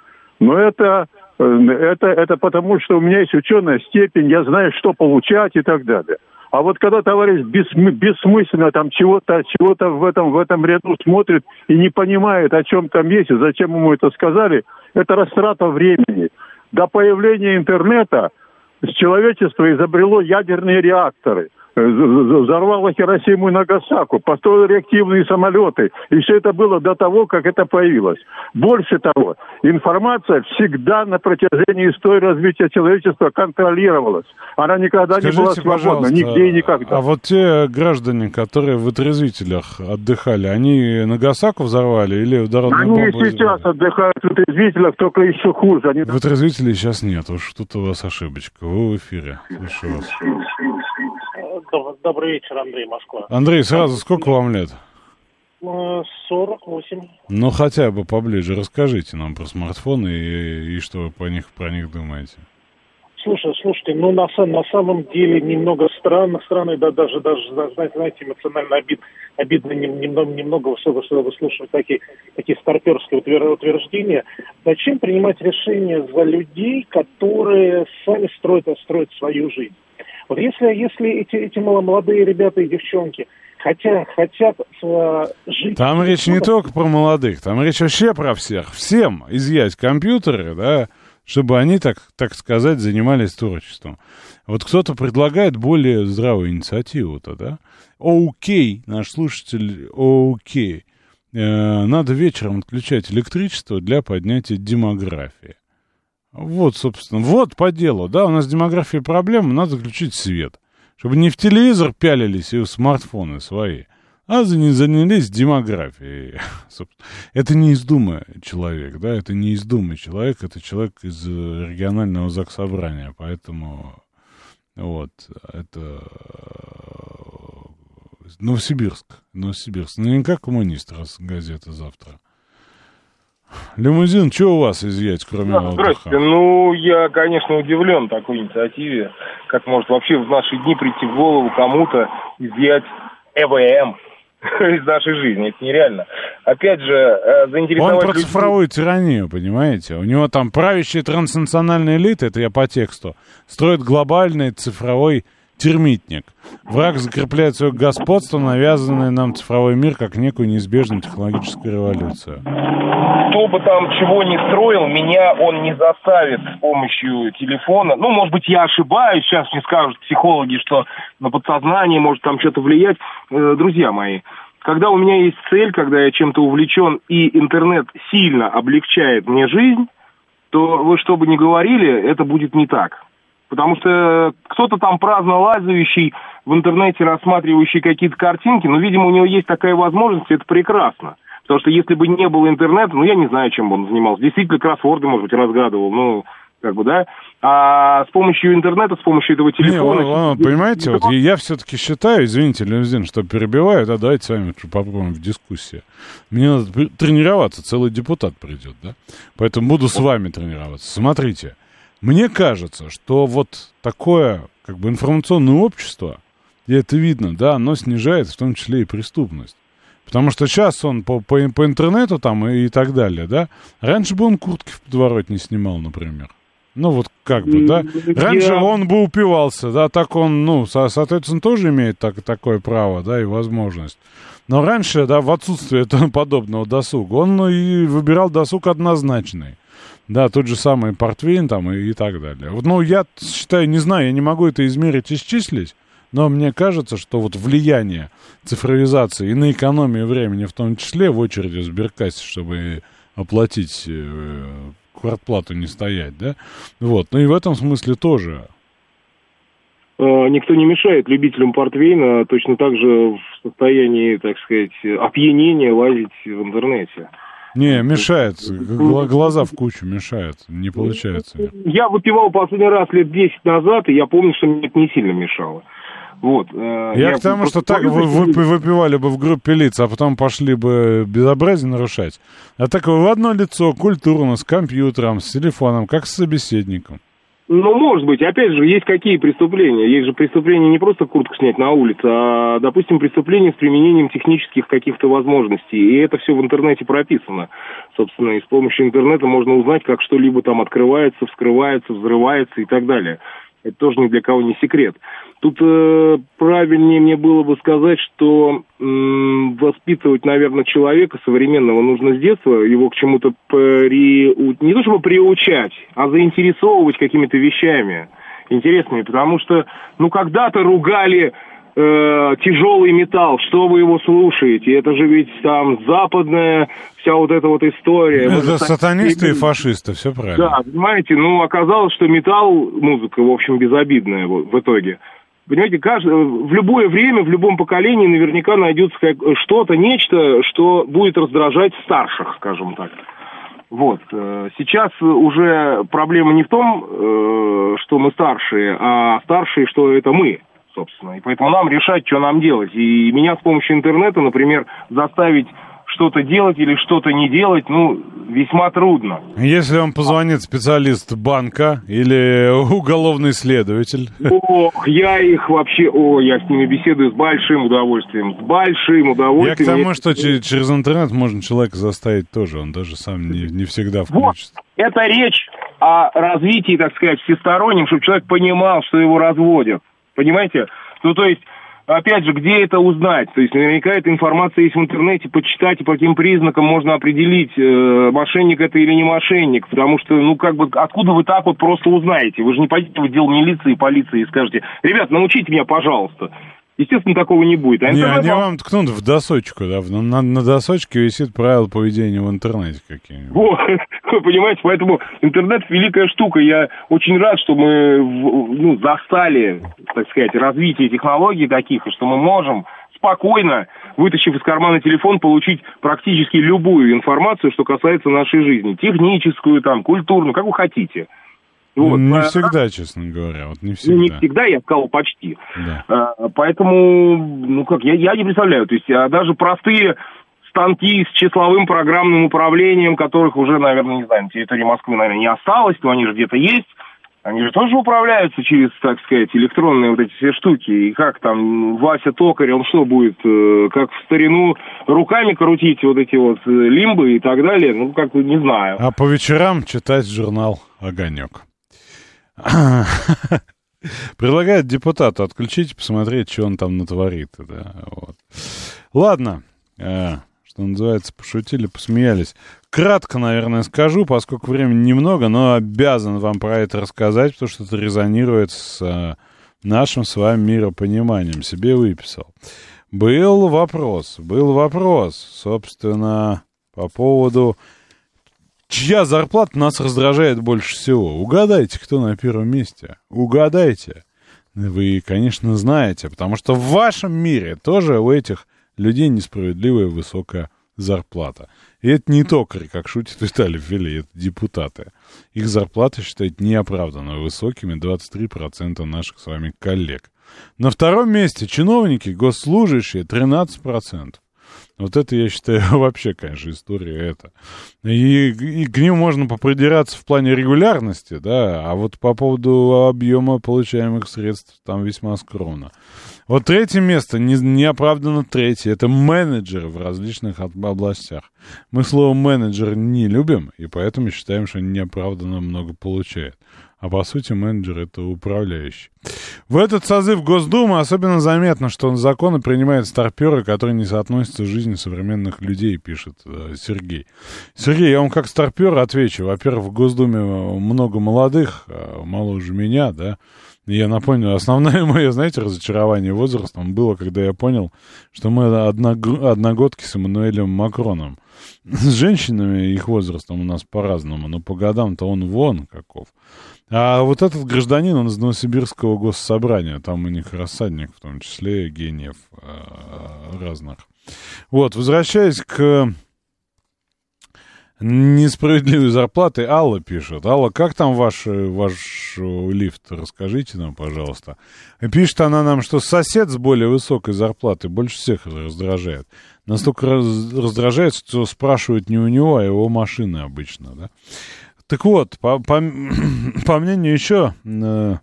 Но это, это, это потому, что у меня есть ученая степень, я знаю, что получать и так далее. А вот когда товарищ бессмы- бессмысленно там чего-то чего-то в этом, в этом ряду смотрит и не понимает, о чем там есть и зачем ему это сказали, это растрата времени. До появления интернета человечество изобрело ядерные реакторы – взорвала Хиросиму и Нагасаку, построила реактивные самолеты. И все это было до того, как это появилось. Больше того, информация всегда на протяжении истории развития человечества контролировалась. Она никогда Скажите, не была свободна, нигде и никогда. А вот те граждане, которые в отрезвителях отдыхали, они Нагасаку взорвали или ударную Они сейчас взорвали? отдыхают в отрезвителях, только еще хуже. Они... В отрезвителе сейчас нет, уж тут у вас ошибочка. Вы в эфире. Слушаю вас. Добрый вечер, Андрей, Москва. Андрей, сразу сколько вам лет? 48. Ну, хотя бы поближе расскажите нам про смартфоны и, и что вы по них, про них думаете. Слушай, слушайте, ну на, на самом деле немного странно, странно, да, даже, даже, знаете, знаете эмоционально обид, обидно немного, немного слушать такие, такие старперские утверждения. Зачем принимать решения за людей, которые сами строят, строят свою жизнь? Вот если, если эти, эти молодые ребята и девчонки хотят, хотят э, жить... Там речь не только про молодых, там речь вообще про всех. Всем изъять компьютеры, да, чтобы они, так, так сказать, занимались творчеством. Вот кто-то предлагает более здравую инициативу-то, да? Окей, наш слушатель, окей. Э, надо вечером отключать электричество для поднятия демографии. Вот, собственно, вот по делу, да, у нас демография проблема, надо включить свет. Чтобы не в телевизор пялились и в смартфоны свои. а заня- занялись демографией. (laughs) Это не из Думы человек, да, это не из Думы человек, это человек из э, регионального заксобрания, поэтому вот, это э, Новосибирск, Новосибирск. Ну, не как коммунист, раз газета завтра. Лимузин, что у вас изъять, кроме Да? Здрасте. Ну, я, конечно, удивлен такой инициативе. Как может вообще в наши дни прийти в голову кому-то изъять ЭВМ (laughs) из нашей жизни? Это нереально. Опять же, э, Он заинтересовать про людей- цифровую тиранию, понимаете? У него там правящая транснациональная элита, это я по тексту, строит глобальный цифровой термитник. Враг закрепляет свое господство, навязанное нам цифровой мир, как некую неизбежную технологическую революцию. кто бы там чего ни строил, меня он не заставит с помощью телефона. Ну, может быть, я ошибаюсь, сейчас мне скажут психологи, что на подсознание может там что-то влиять. Э, друзья мои, когда у меня есть цель, когда я чем-то увлечен, и интернет сильно облегчает мне жизнь, то вы что бы ни говорили, это будет не так. Потому что кто-то там праздно лазающий в интернете, рассматривающий какие-то картинки, ну, видимо, у него есть такая возможность, и это прекрасно. Потому что если бы не было интернета, ну, я не знаю, чем бы он занимался. Действительно, кроссворды, может быть, разгадывал, ну, как бы, да. А с помощью интернета, с помощью этого Не, телефона... ладно, ладно, понимаете, вот я, все-таки считаю, извините, Лемзин, что перебиваю, да, давайте с вами попробуем в дискуссии. Мне надо тренироваться, целый депутат придет, да, поэтому буду с вами тренироваться. Смотрите, мне кажется, что вот такое, как бы, информационное общество, и это видно, да, оно снижает в том числе и преступность. Потому что сейчас он по, по, по интернету там и, и так далее, да. Раньше бы он куртки в подворот не снимал, например. Ну, вот как бы, да. Раньше Я- он бы упивался, да, так он, ну, со- соответственно, тоже имеет так, такое право, да, и возможность. Но раньше, да, в отсутствие этого (laughs) подобного досуга, он ну, и выбирал досуг однозначный. Да, тот же самый портвейн там и, и так далее. Ну, я считаю, не знаю, я не могу это измерить, исчислить, но мне кажется, что вот влияние цифровизации и на экономию времени в том числе в очереди в сберкассе, чтобы оплатить э, квартплату не стоять, да, вот, ну и в этом смысле тоже. Э, Никто не мешает любителям портвейна точно так же в состоянии, так сказать, опьянения лазить в интернете. Не, мешает, гла- глаза в кучу мешают, не получается. Я выпивал последний раз лет 10 назад, и я помню, что мне это не сильно мешало. Вот. э, Я к тому, что так вы, вы- выпивали бы в группе лиц, а потом пошли бы безобразие нарушать. А так в одно лицо, культурно, с компьютером, с телефоном, как с собеседником. Ну, может быть. Опять же, есть какие преступления? Есть же преступления не просто куртку снять на улице, а, допустим, преступления с применением технических каких-то возможностей. И это все в интернете прописано. Собственно, и с помощью интернета можно узнать, как что-либо там открывается, вскрывается, взрывается и так далее. Это тоже ни для кого не секрет. Тут э, правильнее мне было бы сказать, что м, воспитывать, наверное, человека современного нужно с детства, его к чему-то приу... не то чтобы приучать, а заинтересовывать какими-то вещами интересными, потому что, ну, когда-то ругали э, тяжелый металл, что вы его слушаете? Это же ведь там западная вся вот эта вот история. Это же сатанисты и такие- фашисты, все правильно. да, понимаете, ну, оказалось, что металл, музыка, в общем, безобидная вот, в итоге. Понимаете, каждый, в любое время, в любом поколении наверняка найдется что-то, нечто, что будет раздражать старших, скажем так. Вот. э, Сейчас уже проблема не в том, э, что мы старшие, а старшие, что это мы, собственно. И поэтому нам решать, что нам делать. И меня с помощью интернета, например, заставить что-то делать или что-то не делать, ну, весьма трудно. Если вам позвонит специалист банка или уголовный следователь, Ох, я их вообще, о, я с ними беседую с большим удовольствием, с большим я к удовольствием. тому, что че- через интернет можно человека заставить тоже, он даже сам не, не всегда Вот, включится. это речь о развитии, так сказать, всестороннем, чтобы человек понимал, что его разводят. Понимаете? Ну, то есть, опять же, где это узнать? То есть, наверняка эта информация есть в интернете, почитать, и по каким признакам можно определить, э, мошенник это или не мошенник. Потому что, ну, как бы, откуда вы так вот просто узнаете? Вы же не пойдете в отдел милиции и полиции и скажете, ребят, научите меня, пожалуйста. Естественно, такого не будет. А Не, они вам- ткнут в досочку, да, на, на досочке висит правила поведения в интернете какие-нибудь. Вот, (laughs) вы понимаете, поэтому интернет великая штука. Я очень рад, что мы ну, застали, так сказать, развитие технологий таких, и что мы можем спокойно, вытащив из кармана телефон, получить практически любую информацию, что касается нашей жизни. Техническую, там, культурную, как вы хотите. Вот. Не всегда, честно говоря, вот не всегда. Не всегда, я сказал почти. Да. А, поэтому, ну как, я, я не представляю, то есть а даже простые станки с числовым программным управлением, которых уже, наверное, не знаю, на территории Москвы, наверное, не осталось, но они же где-то есть. Они же тоже управляются через, так сказать, электронные вот эти все штуки. И как там Вася Токарь, он что будет, э, как в старину, руками крутить вот эти вот э, лимбы и так далее? Ну, как не знаю. А по вечерам читать журнал «Огонек». (laughs) Предлагает депутату отключить, посмотреть, что он там натворит. Да, вот. Ладно, э, что называется, пошутили, посмеялись. Кратко, наверное, скажу, поскольку времени немного, но обязан вам про это рассказать, потому что это резонирует с э, нашим с вами миропониманием. Себе выписал. Был вопрос, был вопрос, собственно, по поводу чья зарплата нас раздражает больше всего. Угадайте, кто на первом месте. Угадайте. Вы, конечно, знаете, потому что в вашем мире тоже у этих людей несправедливая высокая зарплата. И это не токари, как шутит Виталий Филей, это депутаты. Их зарплаты считают неоправданно высокими 23% наших с вами коллег. На втором месте чиновники, госслужащие 13%. Вот это, я считаю, (laughs) вообще, конечно, история это. И, и к ним можно попридираться в плане регулярности, да, а вот по поводу объема получаемых средств там весьма скромно. Вот третье место, не, неоправданно третье, это менеджеры в различных областях. Мы слово менеджер не любим, и поэтому считаем, что они неоправданно много получают. А по сути менеджер это управляющий. В этот созыв Госдумы особенно заметно, что законы принимают старперы, которые не соотносятся с жизнью современных людей, пишет э, Сергей. Сергей, я вам как старпер отвечу. Во-первых, в Госдуме много молодых, э, моложе меня, да, я напомню, основное (laughs) мое, знаете, разочарование возрастом было, когда я понял, что мы одногодки с Эммануэлем Макроном. С женщинами их возрастом у нас по-разному, но по годам-то он вон каков. А вот этот гражданин, он из Новосибирского госсобрания, там у них рассадник, в том числе гениев э, разных. Вот, возвращаясь к несправедливой зарплаты, Алла пишет. Алла, как там ваш, ваш лифт? Расскажите нам, пожалуйста. Пишет она нам, что сосед с более высокой зарплатой больше всех раздражает. Настолько раз, раздражает, что спрашивают не у него, а его машины обычно, да? Так вот, по, по, (clears throat) по мнению еще э,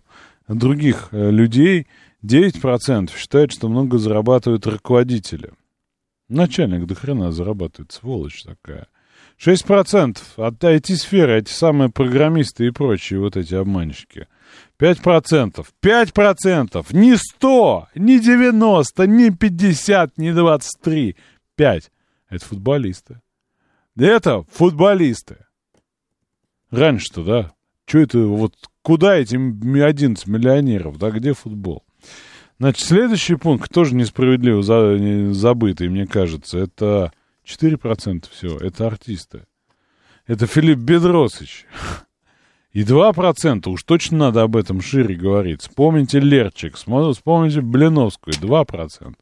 других э, людей, 9% считают, что много зарабатывают руководители. Начальник до хрена зарабатывает, сволочь такая. 6% от IT-сферы, эти самые программисты и прочие вот эти обманщики. 5%. 5%. Не 100, не 90, не 50, не 23. 5. Это футболисты. Это футболисты. Раньше-то, да? Что это, вот куда эти 11 миллионеров, да, где футбол? Значит, следующий пункт, тоже несправедливо за, забытый, мне кажется, это 4% всего, это артисты. Это Филипп Бедросович. И 2% уж точно надо об этом шире говорить. Вспомните Лерчик, вспомните Блиновскую, 2%.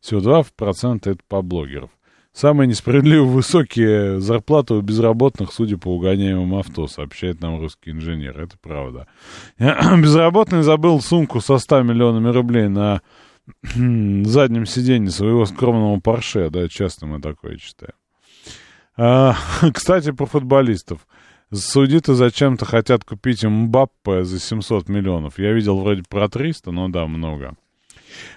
Всего 2% это по блогеров. Самые несправедливо высокие зарплаты у безработных, судя по угоняемым авто, сообщает нам русский инженер. Это правда. (clears throat) Безработный забыл сумку со 100 миллионами рублей на заднем сиденье своего скромного Порше. Да, часто мы такое читаем. А, (laughs) кстати, про футболистов. Саудиты зачем-то хотят купить Мбаппе за 700 миллионов. Я видел вроде про 300, но да, много.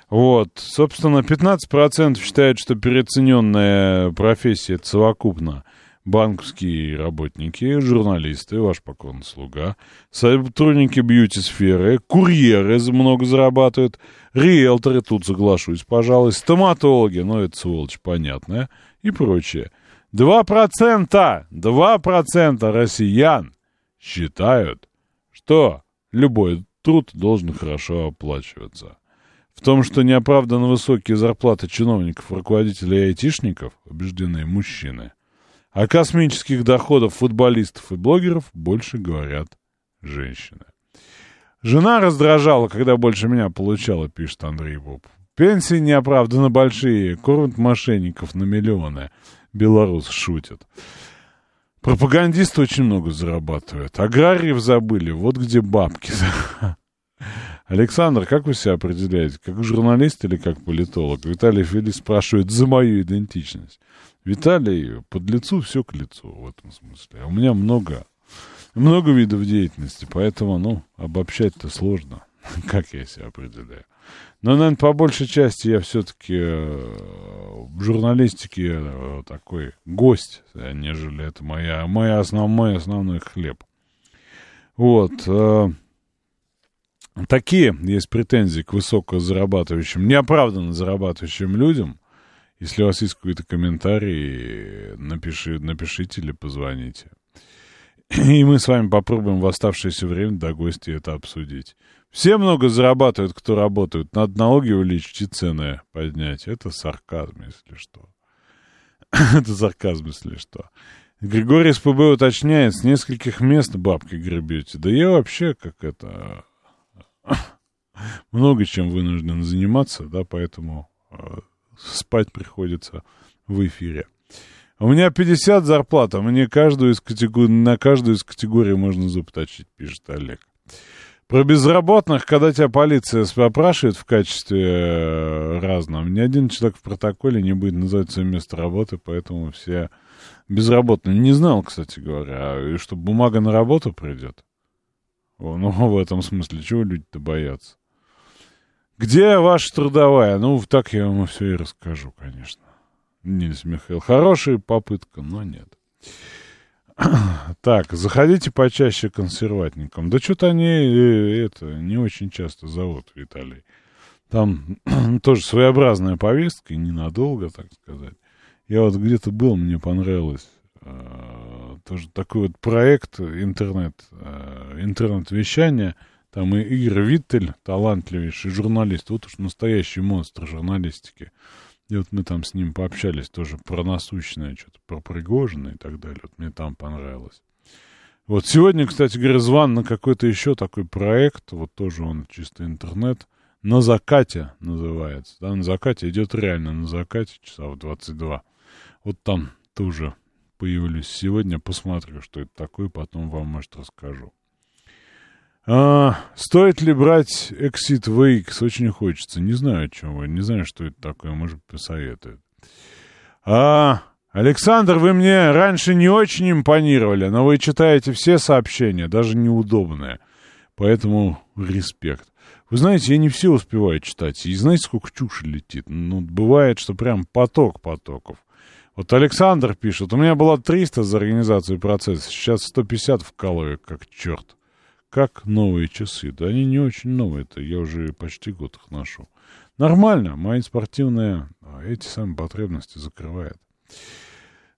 Вот, собственно, 15% считают, что переоцененная профессия это совокупно банковские работники, журналисты, ваш покорный слуга, сотрудники бьюти-сферы, курьеры много зарабатывают, риэлторы, тут соглашусь, пожалуй, стоматологи, ну это сволочь понятная, и прочее. Два процента, два процента россиян считают, что любой труд должен хорошо оплачиваться. В том, что неоправданно высокие зарплаты чиновников, руководителей и айтишников, убеждены мужчины. О космических доходах футболистов и блогеров больше говорят женщины. Жена раздражала, когда больше меня получала, пишет Андрей Боб. Пенсии неоправданно большие, кормят мошенников на миллионы. Белорус шутит. Пропагандисты очень много зарабатывают. Аграриев забыли, вот где бабки. (laughs) Александр, как вы себя определяете? Как журналист или как политолог? Виталий Филипп спрашивает за мою идентичность. Виталий, под лицу все к лицу в этом смысле. А у меня много, много видов деятельности, поэтому, ну, обобщать-то сложно, (laughs) как я себя определяю. Но, наверное, по большей части я все-таки э, в журналистике э, такой гость, нежели это моя, моя основ, мой основной хлеб. Вот. Э, такие есть претензии к высокозарабатывающим, неоправданно зарабатывающим людям. Если у вас есть какой-то комментарий, напиши, напишите или позвоните. (clears throat) И мы с вами попробуем в оставшееся время до гости это обсудить. Все много зарабатывают, кто работают. Надо налоги увеличить и цены поднять. Это сарказм, если что. (clears throat) Это сарказм, если что. Григорий СПБ уточняет, с нескольких мест бабки гребете. Да я вообще как это... (clears throat) Много чем вынужден заниматься, да, поэтому э, спать приходится в эфире. У меня 50 зарплат, а мне каждую из категорий, на каждую из категорий можно зуб точить, пишет Олег. Про безработных, когда тебя полиция опрашивает в качестве э, разном, ни один человек в протоколе не будет называть свое место работы, поэтому все безработные. Не знал, кстати говоря, и что бумага на работу придет. Ну, в этом смысле, чего люди-то боятся? Где ваша трудовая? Ну, так я вам все и расскажу, конечно. Нильс Михаил. Хорошая попытка, но нет. (clears throat) Так, заходите почаще консерватникам. Да что-то они э, это не очень часто зовут, Виталий. Там (clears throat) тоже своеобразная повестка, ненадолго, так сказать. Я вот где-то был, мне понравилось. Э, тоже такой вот проект интернет, э, интернет-вещания. Там и Игорь Виттель, талантливейший журналист, вот уж настоящий монстр журналистики. И вот мы там с ним пообщались тоже про насущное, что-то про Пригожина и так далее. Вот мне там понравилось. Вот сегодня, кстати говоря, зван на какой-то еще такой проект, вот тоже он чисто интернет, на закате называется. Да, на закате идет реально на закате, часа в 22. Вот там тоже появлюсь сегодня, посмотрю, что это такое, потом вам, может, расскажу. А, стоит ли брать Exit VX? Очень хочется. Не знаю, о чем вы. Не знаю, что это такое. Может, посоветует. А, Александр, вы мне раньше не очень импонировали, но вы читаете все сообщения, даже неудобные. Поэтому респект. Вы знаете, я не все успеваю читать. И знаете, сколько чуши летит? Ну, бывает, что прям поток потоков. Вот Александр пишет, у меня было 300 за организацию процесса, сейчас 150 вкалываю, как черт. Как новые часы? Да они не очень новые, это я уже почти год их ношу. Нормально, мои спортивные а, эти самые потребности закрывает.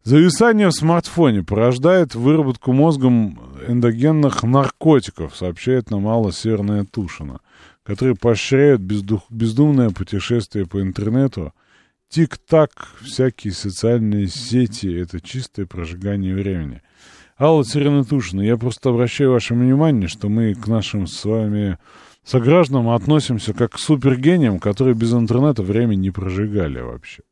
Зависание в смартфоне порождает выработку мозгом эндогенных наркотиков, сообщает нам Алла Северная Тушина, которые поощряют бездух, бездумное путешествие по интернету. Тик-так, всякие социальные сети — это чистое прожигание времени. Алла Царинатушина, я просто обращаю ваше внимание, что мы к нашим с вами согражданам относимся как к супергениям, которые без интернета время не прожигали вообще.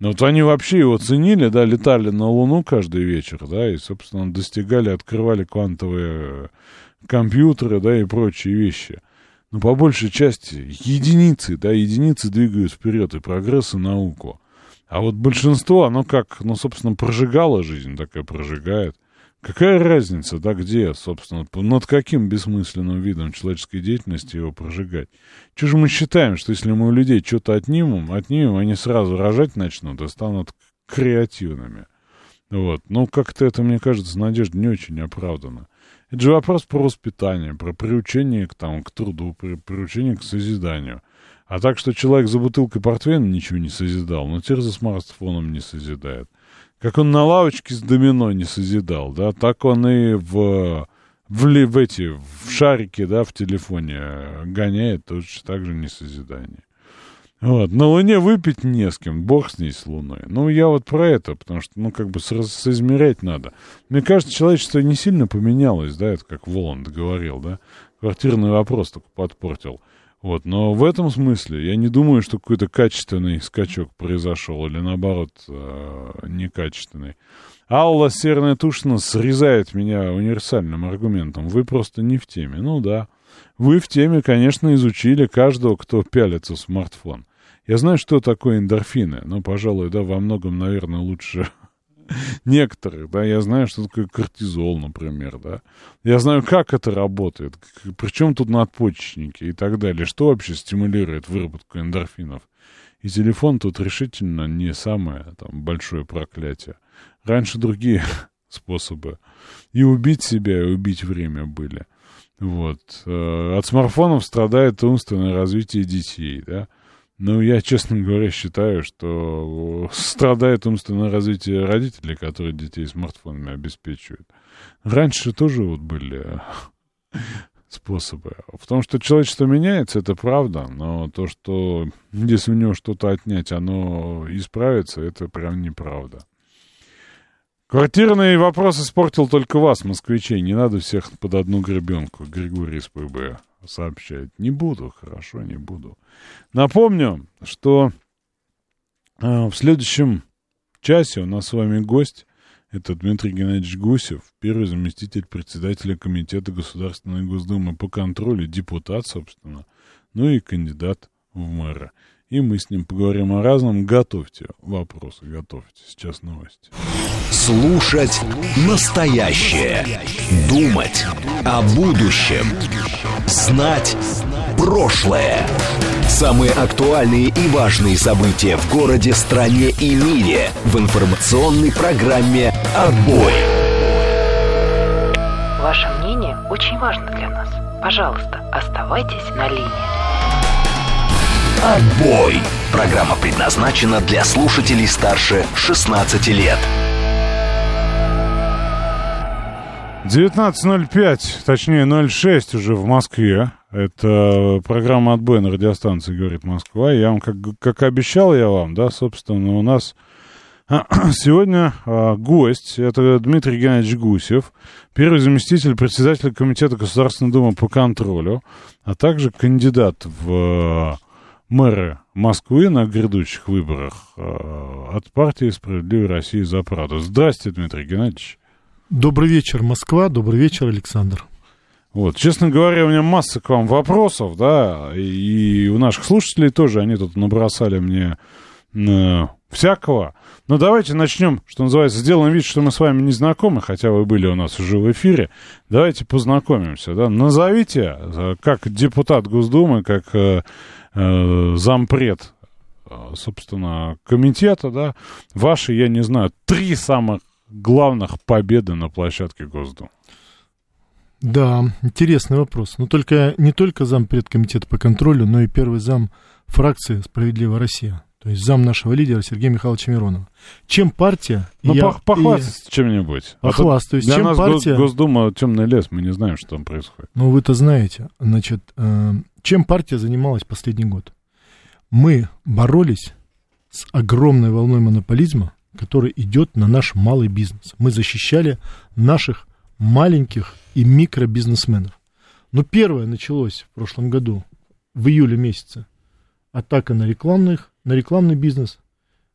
Но вот они вообще его ценили, да, летали на Луну каждый вечер, да, и, собственно, достигали, открывали квантовые компьютеры, да, и прочие вещи. Но по большей части единицы, да, единицы двигают вперед и прогресс, и науку. А вот большинство, оно как, ну, собственно, прожигало жизнь, такая прожигает. Какая разница, да, где, собственно, над каким бессмысленным видом человеческой деятельности его прожигать? Чего же мы считаем, что если мы у людей что-то отнимем, отнимем, они сразу рожать начнут и станут креативными? Вот. Ну, как-то это, мне кажется, надежда не очень оправдана. Это же вопрос про воспитание, про приучение к, там, к труду, при, приучение к созиданию. А так, что человек за бутылкой портвейна ничего не созидал, но теперь за смартфоном не созидает. Как он на лавочке с домино не созидал, да, так он и в, в, в эти, в шарике, да, в телефоне гоняет точно так же не созидание. Вот. На Луне выпить не с кем, бог с ней, с Луной. Ну, я вот про это, потому что, ну, как бы соизмерять надо. Мне кажется, человечество не сильно поменялось, да, это как Воланд говорил, да. Квартирный вопрос только подпортил. Вот, но в этом смысле я не думаю, что какой-то качественный скачок произошел, или наоборот, э, некачественный. Алла Серная Тушина срезает меня универсальным аргументом. Вы просто не в теме. Ну да. Вы в теме, конечно, изучили каждого, кто пялится в смартфон. Я знаю, что такое эндорфины, но, пожалуй, да, во многом, наверное, лучше некоторых, да, я знаю, что такое кортизол, например, да. Я знаю, как это работает, причем тут надпочечники и так далее, что вообще стимулирует выработку эндорфинов. И телефон тут решительно не самое там большое проклятие. Раньше другие (laughs) способы. И убить себя, и убить время были. Вот. Э, от смартфонов страдает умственное развитие детей, да. Ну, я, честно говоря, считаю, что страдает умственное развитие родителей, которые детей смартфонами обеспечивают. Раньше тоже вот были способы. В том, что человечество меняется, это правда, но то, что если у него что-то отнять, оно исправится, это прям неправда. Квартирный вопрос испортил только вас, москвичей. Не надо всех под одну гребенку. Григорий из ПБ сообщает. Не буду, хорошо, не буду. Напомню, что э, в следующем часе у нас с вами гость. Это Дмитрий Геннадьевич Гусев, первый заместитель председателя Комитета Государственной Госдумы по контролю, депутат, собственно, ну и кандидат в мэра и мы с ним поговорим о разном. Готовьте вопросы, готовьте. Сейчас новости. Слушать настоящее. Думать о будущем. Знать прошлое. Самые актуальные и важные события в городе, стране и мире в информационной программе «Отбой». Ваше мнение очень важно для нас. Пожалуйста, оставайтесь на линии. Отбой! Программа предназначена для слушателей старше 16 лет. 19.05, точнее 06 уже в Москве. Это программа «Отбой» на радиостанции «Говорит Москва». Я вам, как, как обещал я вам, да, собственно, у нас (clears throat) сегодня а, гость. Это Дмитрий Геннадьевич Гусев, первый заместитель председателя Комитета Государственной Думы по контролю, а также кандидат в мэра Москвы на грядущих выборах э, от партии «Справедливой России за правду». Здравствуйте, Дмитрий Геннадьевич. Добрый вечер, Москва. Добрый вечер, Александр. Вот, честно говоря, у меня масса к вам вопросов, да, и у наших слушателей тоже, они тут набросали мне э, всякого. Но давайте начнем, что называется, сделаем вид, что мы с вами не знакомы, хотя вы были у нас уже в эфире. Давайте познакомимся, да. Назовите, э, как депутат Госдумы, как э, э, зампред, э, собственно, комитета, да, ваши, я не знаю, три самых главных победы на площадке Госдумы. Да, интересный вопрос. Но только не только зампред комитета по контролю, но и первый зам фракции «Справедливая Россия». То есть зам нашего лидера Сергея Михайловича Миронова. Чем партия... Ну, я, похвастайтесь и... чем-нибудь. А похвастаюсь. А для чем нас партия... Госдума темный лес, мы не знаем, что там происходит. Ну, вы-то знаете. Значит, э, чем партия занималась последний год? Мы боролись с огромной волной монополизма, который идет на наш малый бизнес. Мы защищали наших маленьких и микробизнесменов. Но первое началось в прошлом году, в июле месяце, атака на рекламных, на рекламный бизнес,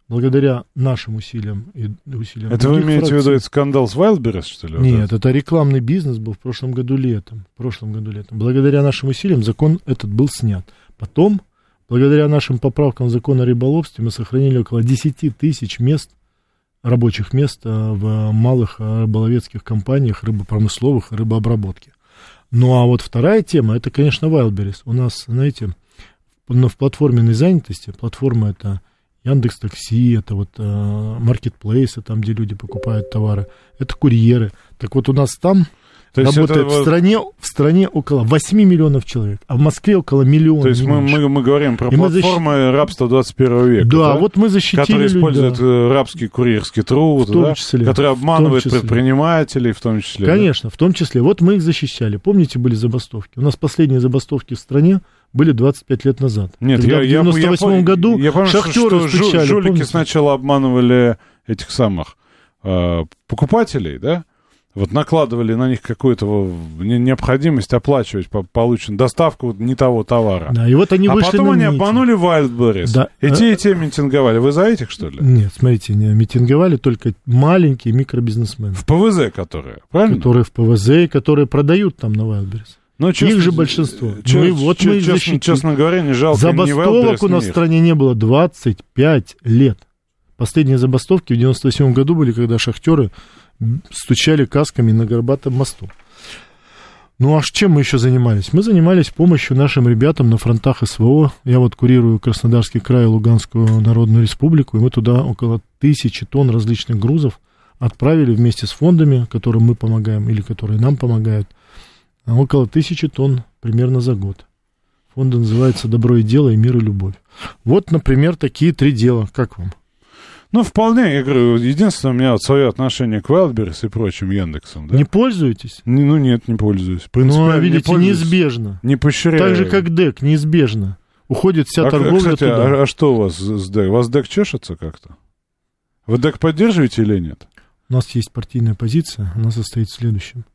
благодаря нашим усилиям и усилиям Это вы имеете фракций. в виду этот скандал с Wildberries, что ли? Нет, вот это рекламный бизнес был в прошлом году летом. В прошлом году летом. Благодаря нашим усилиям закон этот был снят. Потом, благодаря нашим поправкам в закон о рыболовстве, мы сохранили около 10 тысяч мест, рабочих мест э, в малых рыболовецких компаниях, рыбопромысловых, рыбообработки. Ну а вот вторая тема, это, конечно, Wildberries. У нас, знаете, в платформенной занятости, платформа это Яндекс Такси, это вот маркетплейсы, там, где люди покупают товары, это курьеры. Так вот у нас там то работает это... в, стране, в стране около 8 миллионов человек, а в Москве около миллиона. То есть мы, мы, мы говорим про и платформы защ... рабства 21 века. Да, да, вот мы защитили Которые используют да. Э, рабский курьерский труд, в том да? числе, которые обманывают предпринимателей в том числе. Конечно, да? в том числе. Вот мы их защищали. Помните, были забастовки? У нас последние забастовки в стране были 25 лет назад. Нет, Когда я, в 98 я, году я помню, шахтеры что, стучали. Жулики помните? сначала обманывали этих самых э, покупателей, да? вот накладывали на них какую-то необходимость оплачивать по полученную доставку не того товара. Да, и вот они а вышли потом они митинг. обманули Wildberries. Да. И те, и те митинговали. Вы за этих, что ли? Нет, смотрите, не, митинговали только маленькие микробизнесмены, В ПВЗ которые, правильно? которые в ПВЗ, которые продают там на Wildberries. Ну, Их же большинство. э, Ну и вот че- мы честно, защитили. честно говоря, не жалко ни Забастовок у нас ни в стране не было 25 лет. Последние забастовки в 97 году были, когда шахтеры стучали касками на Горбатом мосту. Ну а чем мы еще занимались? Мы занимались помощью нашим ребятам на фронтах СВО. Я вот курирую Краснодарский край, Луганскую Народную Республику, и мы туда около тысячи тонн различных грузов отправили вместе с фондами, которым мы помогаем или которые нам помогают, около тысячи тонн примерно за год. Фонд называется «Добро и дело, и мир, и любовь». Вот, например, такие три дела. Как вам? Ну, вполне, я говорю, единственное, у меня вот свое отношение к Wildberries и прочим Яндексам, да? Не пользуетесь? Не- ну, нет, не пользуюсь. Ну, Принципиально а, не видите, пользуюсь. неизбежно. Не поощряю. Так же, как ДЭК, неизбежно. Уходит вся а, торговля кстати, туда. а, а что у вас с ДЭК? У вас ДЭК чешется как-то? Вы ДЭК поддерживаете или нет? У нас есть партийная позиция, она состоит в следующем.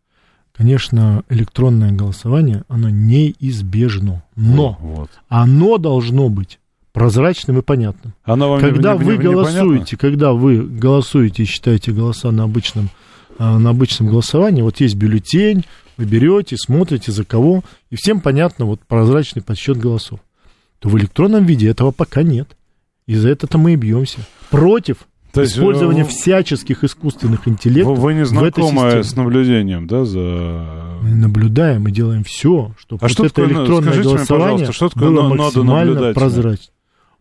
Конечно, электронное голосование, оно неизбежно, но Вот. оно должно быть прозрачным и понятным. Оно вам когда не- не- вы не- голосуете, когда вы голосуете и считаете голоса на обычном, а, на обычном голосовании, вот есть бюллетень, вы берете, смотрите за кого, и всем понятно вот прозрачный подсчет голосов. То в электронном виде этого пока нет. И за это-то мы и бьемся. Против То есть, использования э, всяческих искусственных Вы, интеллектов вы не в этой знакомы с наблюдением, да, за... Мы наблюдаем и делаем все, чтобы А вот что это такое, электронное скажите мне, голосование пожалуйста, что такое было максимально прозрачно.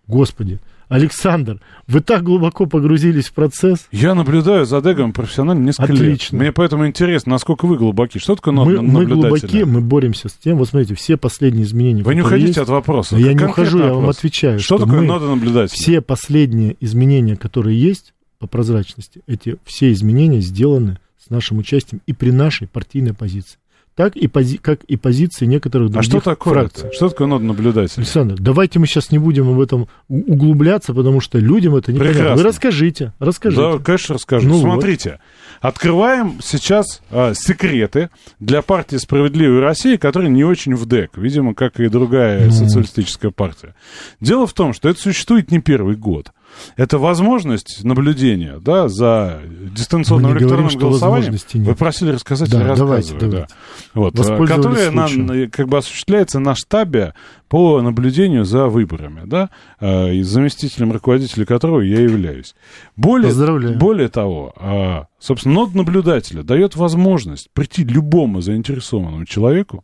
Господи, Александр, вы так глубоко погрузились в процесс. Я наблюдаю за Дегом профессионально несколько Отлично. лет. Мне поэтому интересно, насколько вы глубоки. Что такое Мы, мы глубоки, мы боремся с тем. Вот смотрите, все последние изменения. Вы не уходите есть, от вопроса. Я не ухожу, я вам вопрос. отвечаю. Что, такое мы- нода наблюдателя? Все последние изменения, которые есть по прозрачности, эти все изменения сделаны с нашим участием и при нашей партийной позиции. Так и, пози- как и позиции некоторых А других что такое фракций. это? Что такое нода наблюдателя? Александр, давайте мы сейчас не будем в этом углубляться, потому что людям это не понятно. Прекрасно. Вы расскажите, расскажите. Да, конечно, расскажу. Ну Смотрите, открываем сейчас а, секреты для партии «Справедливая Россия», которая не очень в ДЭК, видимо, как и другая Ну. социалистическая партия. Дело в том, что это существует не первый год. Это возможность наблюдения да, за дистанционным Мы говорим, электронным что голосованием. Вы просили рассказать, Да, я давайте, рассказываю. да. давайте. Вот, а, Воспользовались которая на- случаем. как бы осуществляется на штабе по наблюдению за выборами, да, а, и заместителем руководителя которого я являюсь. Более, Поздравляю. более того, а, собственно, нод наблюдателя дает возможность прийти любому заинтересованному человеку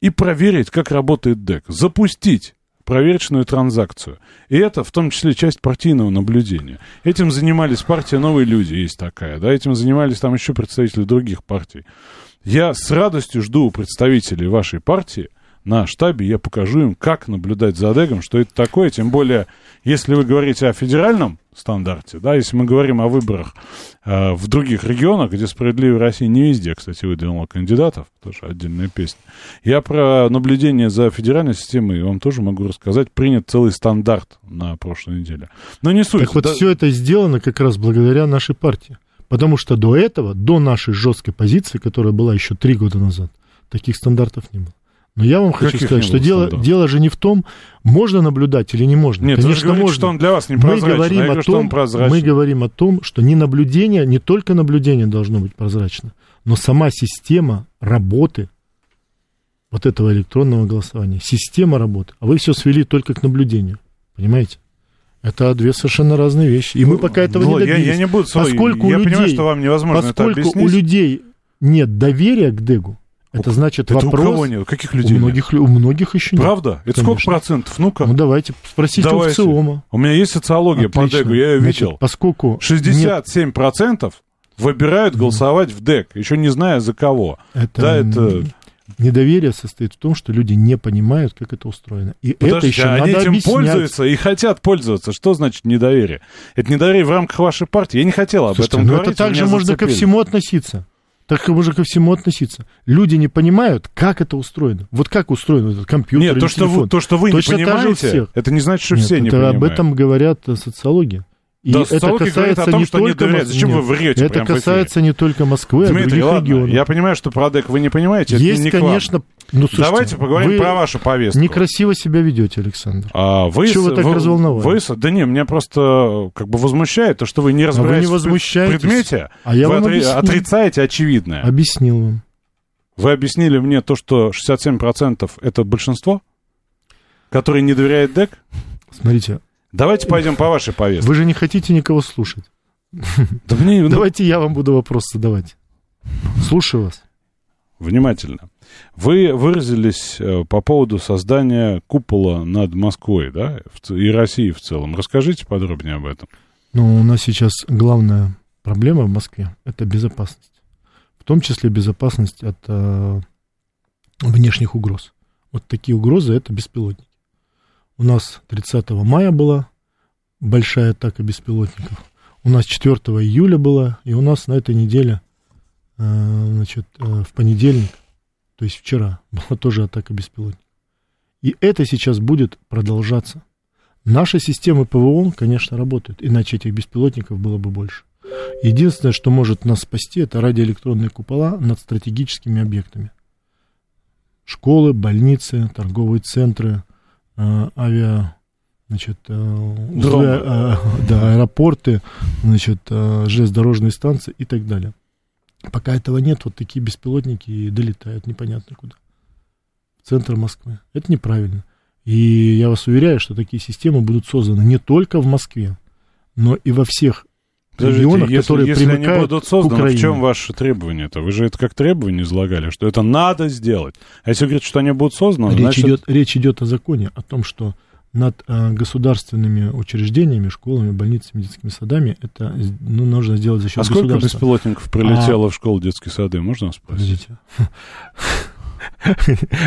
и проверить, как работает ДЭК, запустить проверочную транзакцию. И это в том числе часть партийного наблюдения. Этим занимались партия «Новые люди», есть такая, да, этим занимались там еще представители других партий. Я с радостью жду представителей вашей партии на штабе, я покажу им, как наблюдать за ДЭГом, что это такое, тем более, если вы говорите о федеральном стандарте, да, если мы говорим о выборах э, в других регионах, где «Справедливая Россия» не везде, кстати, выдвинула кандидатов, тоже отдельная песня. Я про наблюдение за федеральной системой вам тоже могу рассказать. Принят целый стандарт на прошлой неделе. Но не суть. Так вот, Да- все это сделано как раз благодаря нашей партии. Потому что до этого, до нашей жесткой позиции, которая была еще три года назад, таких стандартов не было. Но я вам хочу сказать, что дело, стандартов? дело же не в том, можно наблюдать или не можно. Нет, Конечно, говорите, можно. что он для вас не мы говорим, Я о говорю, он том, мы говорим о том, что не наблюдение, не только наблюдение должно быть прозрачно, но сама система работы вот этого электронного голосования, система работы. А вы все свели только к наблюдению. Понимаете? Это две совершенно разные вещи. И мы пока этого Ну, не я, добились. я не буду Поскольку я у понимаю, людей- что вам невозможно Поскольку это у объяснить. людей нет доверия к ДЭГу, это значит это вопрос... у кого нет? Каких У людей нет? многих, у многих еще нет. Правда? Это сколько Конечно. процентов? Ну-ка. Ну, давайте спросите у Давайте. ВЦИОМа. У меня есть социология по Отлично. ДЭГу, я ее Значит, видел. Поскольку нет 67% выбирают голосовать в ДЭК, еще не зная за кого. Это, Да, это- Недоверие состоит в том, что люди не понимают, как это устроено. И это Подождите, еще а они надо этим объяснять. пользуются и хотят пользоваться. Что значит недоверие? Это недоверие в рамках вашей партии. Я не хотел об Слушайте, этом ну говорить. это также можно ко зацепили. всему относиться. Так можно ко всему относиться. Люди не понимают, как это устроено. Вот как устроен этот компьютер Нет, то что, вы, телефон. то, что вы Точно не же понимаете, это не значит, что Нет, все не это понимают. об этом говорят э, социологи. И Да, это касается о том, не что не только доверяют. Мос- Зачем Нет, вы врете Это в касается не только Москвы, а Дмитрий, других ладно, регионов. я понимаю, что про ДЭК вы не понимаете, Есть, не конечно... Ну, слушайте, Давайте поговорим вы про вашу повестку. Некрасиво себя ведете, Александр. А вы, Чего вы так? Вы, с- да не, меня просто как бы возмущает то, что вы не А вы разбираетесь не в возмущаетесь. предмете. А я вы вам отри- объяснил. отрицаете очевидное. Объяснил вам. Вы объяснили мне то, что 67% это большинство, которое не доверяет ДЭК? Смотрите, Давайте пойдем по вашей повестке. вы же не хотите никого слушать. Да мне, Давайте я вам буду вопрос задавать. Слушаю вас. Внимательно. Вы выразились э, по поводу создания купола над Москвой, да, и Россией в целом. Расскажите подробнее об этом. Ну, у нас сейчас главная проблема в Москве – это безопасность. В том числе безопасность от э, внешних угроз. Вот такие угрозы – это беспилотники. У нас 30 мая была большая атака беспилотников. У нас 4 июля была, и у нас на этой неделе, э, значит, э, в понедельник, то есть вчера, (laughs) была тоже атака беспилотников. И это сейчас будет продолжаться. Наши системы ПВО, конечно, работают, иначе этих беспилотников было бы больше. Единственное, что может нас спасти, это радиоэлектронные купола над стратегическими объектами. Школы, больницы, торговые центры, авиа, значит, э, узлы, э, да, аэропорты, значит, э, железнодорожные станции и так далее. Пока этого нет, вот такие беспилотники долетают непонятно куда. В центр Москвы. Это неправильно. И я вас уверяю, что такие системы будут созданы не только в Москве, но и во всех Подождите, регионах, если, которые если они примыкают будут к созданы, в Украине. чем ваше требование-то? Вы же это как требование излагали, что это надо сделать. А если говорить, что они будут созданы, речь, значит... идет, речь идет о законе, о том, что над э, государственными учреждениями, школами, больницами, детскими садами это ну, нужно сделать за счет А сколько государства. беспилотников прилетело в школу детские сады, можно спросить? Подождите. (laughs)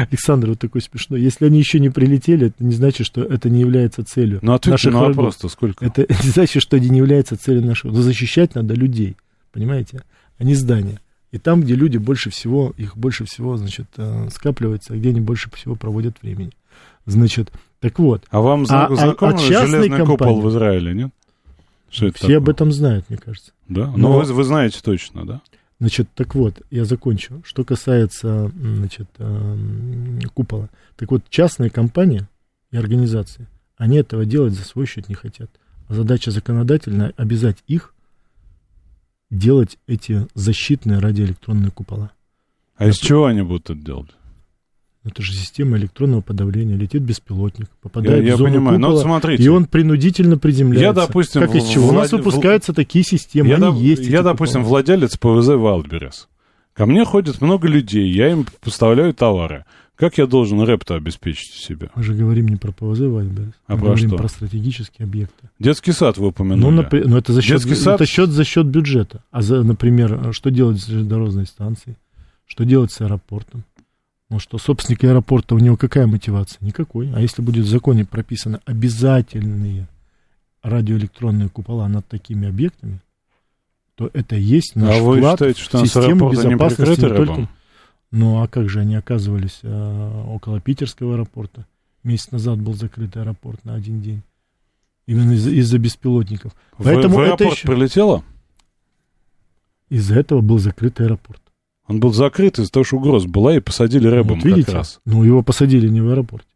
Александр, вот такой смешной. Если они еще не прилетели, это не значит, что это не является целью Ну, ответьте наших на врагов. вопрос-то сколько? Это (laughs) не значит, что это не является целью нашего. Но защищать надо людей, понимаете, а не здания. И там, где люди больше всего, их больше всего, значит, э, скапливается, а где они больше всего проводят времени. Значит, так вот, А вам а- а- знаком а частные железный купол компании? в Израиле, нет? Что все об такое? этом знают, мне кажется. Да? Но- Ну, вы, вы знаете точно, да? Значит, так вот, я закончу. Что касается, значит, эм, купола. Так вот, частные компании и организации, они этого делать за свой счет не хотят. А задача законодательная обязать их делать эти защитные радиоэлектронные купола. А из чего они будут это делать? Это же система электронного подавления. Летит беспилотник, попадает Я- я в зону понимаю. Но купола, вот смотрите. и он принудительно приземляется. Я, допустим, Как из чего? У нас Влад- выпускаются такие системы, Я, они доп- есть. я допустим, купола. владелец ПВЗ Wildberries. Ко мне ходит много людей, я им поставляю товары. Как я должен рэп-то обеспечить себя? Мы же говорим не про ПВЗ, Вальберес. А мы про говорим что? про стратегические объекты. Детский сад вы Ну, упомянули. напри- ну, это за счет, Детский сад? это счет за счет бюджета. А за, например, что делать с железнодорожной станцией? Что делать с аэропортом? Ну что, собственник аэропорта, у него какая мотивация? Никакой. А если будет в законе прописано обязательные радиоэлектронные купола над такими объектами, то это и есть наш а вы вклад считаете, что в систему не безопасности не только-? Ну, а как же они оказывались э, около питерского аэропорта? Месяц назад был закрыт аэропорт на один день. Именно из- из-за беспилотников. В- Поэтому в это аэропорт еще- прилетело? Из-за этого был закрыт аэропорт. Он был закрыт из-за того, что угроза была, и посадили рэбом вот видите? как раз. Ну, его посадили не в аэропорте,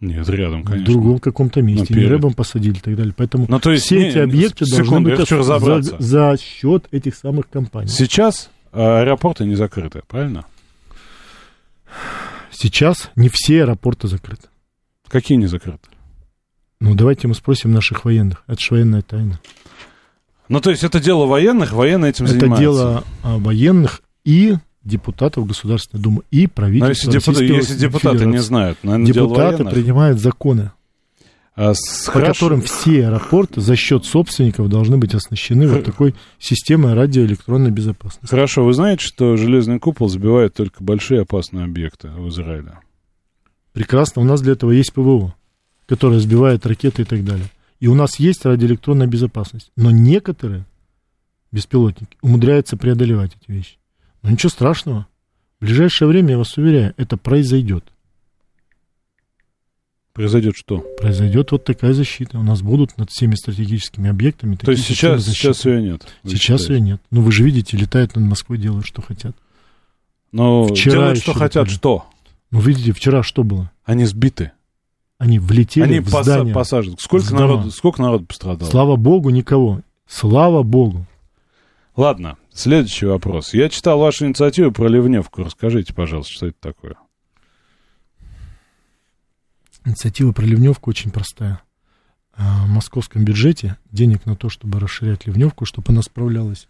Нет, рядом, в конечно. другом каком-то месте. Ну, не рэбом посадили и так далее. Поэтому Ну, то есть, все не, эти объекты с- должны секунду, быть за, за счет этих самых компаний. Сейчас а, аэропорты не закрыты, правильно? Сейчас не все аэропорты закрыты. Какие не закрыты? Ну, давайте мы спросим наших военных. Это же военная тайна. Ну, то есть, это дело военных, военные этим Это занимаются. дело а, военных и депутатов Государственной Думы, и Но правительства если, депутаты, Российской если депутаты не Федерации. знают, наверное, Депутаты принимают законы, А с- по хорошо. которым все аэропорты за счет собственников должны быть оснащены вот такой системой радиоэлектронной безопасности. Хорошо, вы знаете, что железный купол забивает только большие опасные объекты в Израиле? Прекрасно, у нас для этого есть ПВО, которое сбивает ракеты и так далее. И у нас есть радиоэлектронная безопасность. Но некоторые беспилотники умудряются преодолевать эти вещи. Но ничего страшного. В ближайшее время, я вас уверяю, это произойдет. Произойдет что? Произойдет вот такая защита. У нас будут над всеми стратегическими объектами То есть сейчас, сейчас ее нет? Сейчас считаете? ее нет. Ну, вы же видите, летают над Москвой, делают, что хотят. Но Вчера делают, что хотят, летали. что? Ну, видите, вчера что было? Они сбиты. Они влетели Они в поса- здание. посажены. Сколько народу, сколько народу пострадало? Слава богу, никого. Слава богу. Ладно, следующий вопрос. Я читал вашу инициативу про ливневку. Расскажите, пожалуйста, что это такое? Инициатива про ливневку очень простая. А, В московском бюджете денег на то, чтобы расширять ливневку, чтобы она справлялась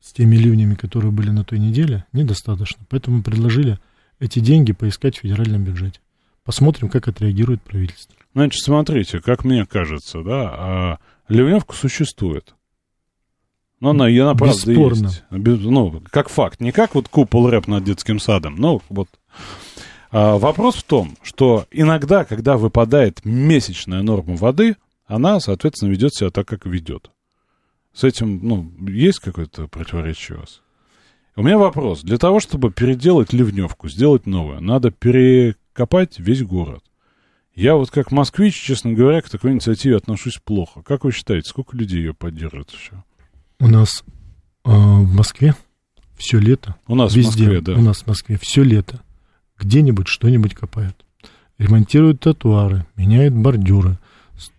с теми ливнями, которые были на той неделе, недостаточно. Поэтому мы предложили эти деньги поискать в федеральном бюджете. Посмотрим, как отреагирует правительство. Значит, смотрите, как мне кажется, да, а, ливневка существует. Но она, она правда Бесспорно. есть. Ну, как факт. Не как вот купол рэп над детским садом. Ну, вот. А, вопрос в том, что иногда, когда выпадает месячная норма воды, она, соответственно, ведет себя так, как ведет. С этим, ну, есть какое-то противоречие у вас? У меня вопрос. Для того, чтобы переделать ливневку, сделать новую, надо перекопать весь город. Я вот как москвич, честно говоря, к такой инициативе отношусь плохо. Как вы считаете, сколько людей ее поддержит еще? У нас а, в Москве все лето, У нас везде, в Москве, да. у нас в Москве все лето, где-нибудь что-нибудь копают. Ремонтируют тротуары, меняют бордюры,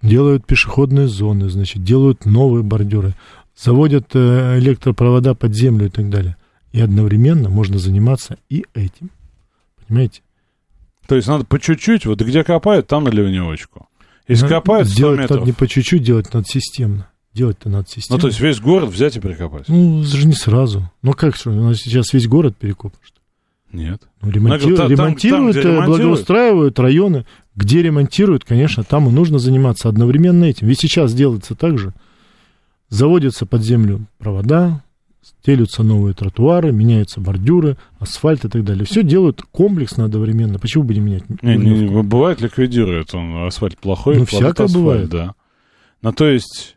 делают пешеходные зоны, значит, делают новые бордюры, заводят э, электропровода под землю и так далее. И одновременно можно заниматься и этим. Понимаете? То есть надо по чуть-чуть, вот где копают, там на ливневочку. Если Надо копают 100 делать метров, надо не по чуть-чуть, делать надо системно. Делать-то надо ну системно. то есть весь город взять и прикопать. Ну, же не сразу. Ну, как что, у нас сейчас весь город перекоп, что? Нет. Ну, ремонти- Ну, та- там- ремонтируют, там, э, ремонтируют. благоустраивают районы. Где ремонтируют, конечно, там и нужно заниматься одновременно этим. Ведь сейчас делается так же. Заводятся под землю провода, стелются новые тротуары, меняются бордюры, асфальт и так далее. Все делают комплексно одновременно. Почему бы не менять? Не, не, не, бывает, ликвидирует он асфальт плохой, Ну, всякое асфальт, бывает. да. Ну, то есть,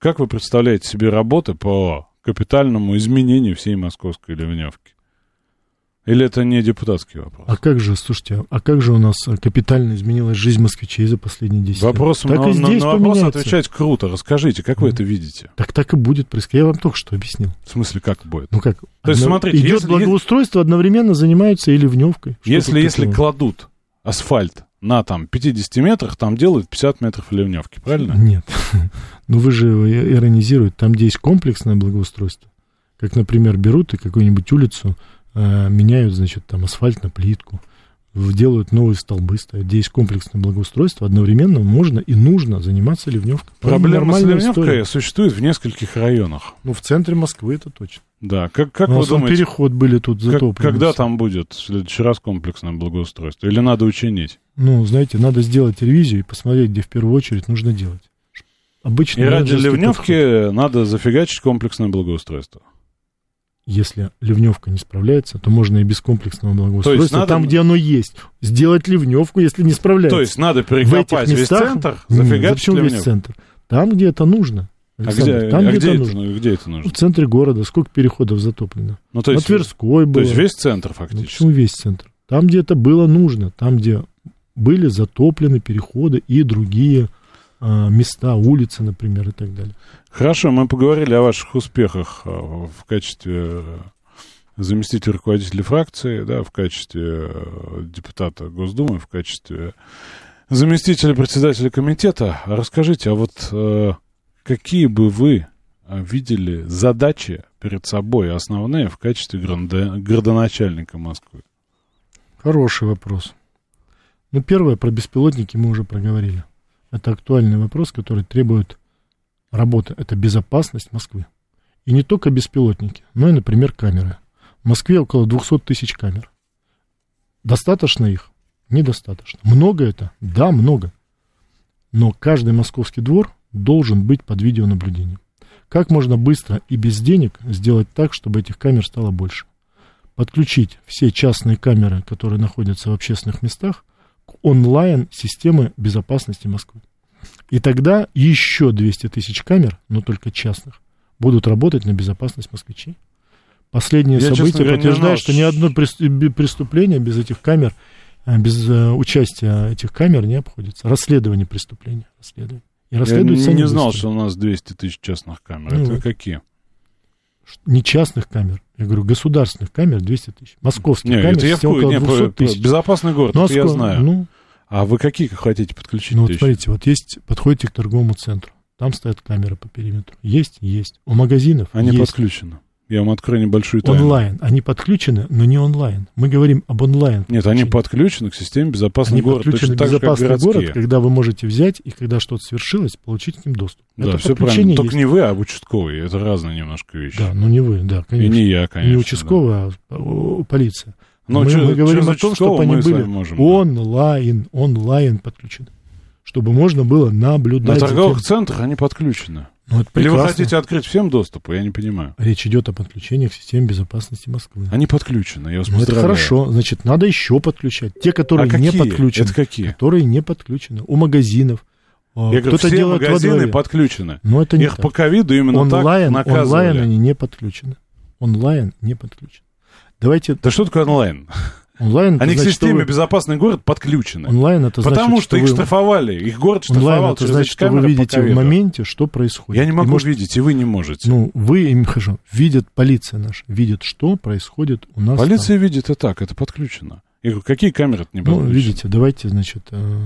как вы представляете себе работы по капитальному изменению всей московской ливневки? Или это не депутатский вопрос? А как же, слушайте, а как же у нас капитально изменилась жизнь москвичей за последние 10 Вопрос, лет? Так на, и на- здесь на вопрос поменяется. отвечать круто. Расскажите, как вы Ну. это видите? Так так и будет происходить. Я вам только что объяснил. В смысле, как будет? Ну как? То есть, смотрите, идет если- благоустройство, одновременно занимаются и ливневкой. Что если если кладут асфальт на там 50 метрах, там делают 50 метров ливневки, правильно? Нет. (laughs) Ну вы же иронизируете. Там, где есть комплексное благоустройство, как, например, берут и какую-нибудь улицу э, меняют, значит, там асфальт на плитку, делают новые столбы ставят. Где есть комплексное благоустройство, одновременно можно и нужно заниматься ливневкой. Проблема с ливневкой история. существует в нескольких районах. Ну, в центре Москвы это точно. Да, как, как У вы нас вон думаете, переход были тут как- затоплены. когда все. там будет в следующий раз комплексное благоустройство? Или надо учинить? Ну, знаете, надо сделать ревизию и посмотреть, где в первую очередь нужно делать. Обычно И ради ливневки подход. надо зафигачить комплексное благоустройство. Если ливневка не справляется, то можно и без комплексного благоустройства, надо- там, где оно есть, сделать ливневку, если не справляется. То есть надо перекопать этих весь местах... центр, Нет, зафигачить весь ливневку. центр? Там, где это нужно. А Александр, где, там, а где, где, это нужно. ну, где это нужно? В центре города сколько переходов затоплено? Ну, то На есть, Тверской то было. есть весь центр Ну, фактически. почему весь центр? Там, где это было нужно, там, где были затоплены переходы и другие а, места, улицы, например, и так далее. Хорошо, мы поговорили о ваших успехах э, в качестве э, заместителя руководителя фракции, да, в качестве э, депутата Госдумы, в качестве заместителя председателя комитета. А Расскажите, а вот э, какие бы вы видели задачи перед собой основные в качестве градоначальника Москвы? Хороший вопрос. Ну, первое, про беспилотники мы уже проговорили. Это актуальный вопрос, который требует работы. Это безопасность Москвы. И не только беспилотники, но и, например, камеры. В Москве около 200 тысяч камер. Достаточно их? Недостаточно. Много это? Да, много. Но каждый московский двор должен быть под видеонаблюдением. Как можно быстро и без денег сделать так, чтобы этих камер стало больше? Подключить все частные камеры, которые находятся в общественных местах, к онлайн-системе безопасности Москвы. И тогда еще 200 тысяч камер, но только частных, будут работать на безопасность москвичей. Последние Я, события не подтверждают, что ни одно би- преступление без этих камер а без э, участия этих камер не обходится. Расследование преступления. Расследование. И Я не они знал, быстро. что у нас 200 тысяч частных камер. Ну Это вот. какие? Не частных камер. Я говорю, государственных камер 200 тысяч. Московских Не, камер это я в около Не, 200 про- про- тысяч. безопасный город, Ну, это я знаю. Ну, А вы какие хотите подключить? ну вот смотрите, вот есть, подходите к торговому центру. Там стоят камеры по периметру. Есть, есть. У магазинов Они есть. подключены. Я вам открою небольшую тайну. Онлайн. Они подключены, но не онлайн. Мы говорим об онлайн. Нет, они подключены к системе безопасный Они город, подключены точно к так же, как безопасный город, когда вы можете взять и когда что-то свершилось, получить к ним доступ. Да, Это все правильно. Только есть. не вы, а участковый. Это разные немножко вещи. Да, ну не вы, да, И конечно. не я, конечно. не участковый, а о, полиция. Но мы, чё- мы говорим чё о том, чтобы они были можем, да. онлайн, онлайн подключены. Чтобы можно было На наблюдать. за торговых тем- центрах они подключены. Ну, это Или вы хотите открыть всем доступ? Я не понимаю. Речь идет о подключении к системе безопасности Москвы. Они подключены, я вас Ну, это хорошо. Значит, надо еще подключать. Те, которые А не какие? подключены. Это какие? Которые не подключены. У магазинов. А, Я говорю, все делает магазины подключены. Но это не Их так. по ковиду именно онлайн, так наказывали. онлайн они не подключены. Онлайн не подключены. Давайте Да что такое онлайн? Онлайн. это Они к значит, что системе вы- безопасный город подключены. Онлайн это значит, Потому что их вы... штрафовали. Их город онлайн штрафовал это через значит, что вы видите в моменте, что происходит. Я не И могу может- видеть, и вы не можете. Ну, вы им хорошо. Видят полиция наша, видит, что происходит у нас. Полиция видит и так, это подключено. Я говорю, какие камеры не там. Ну, подключены? видите, давайте, значит, э,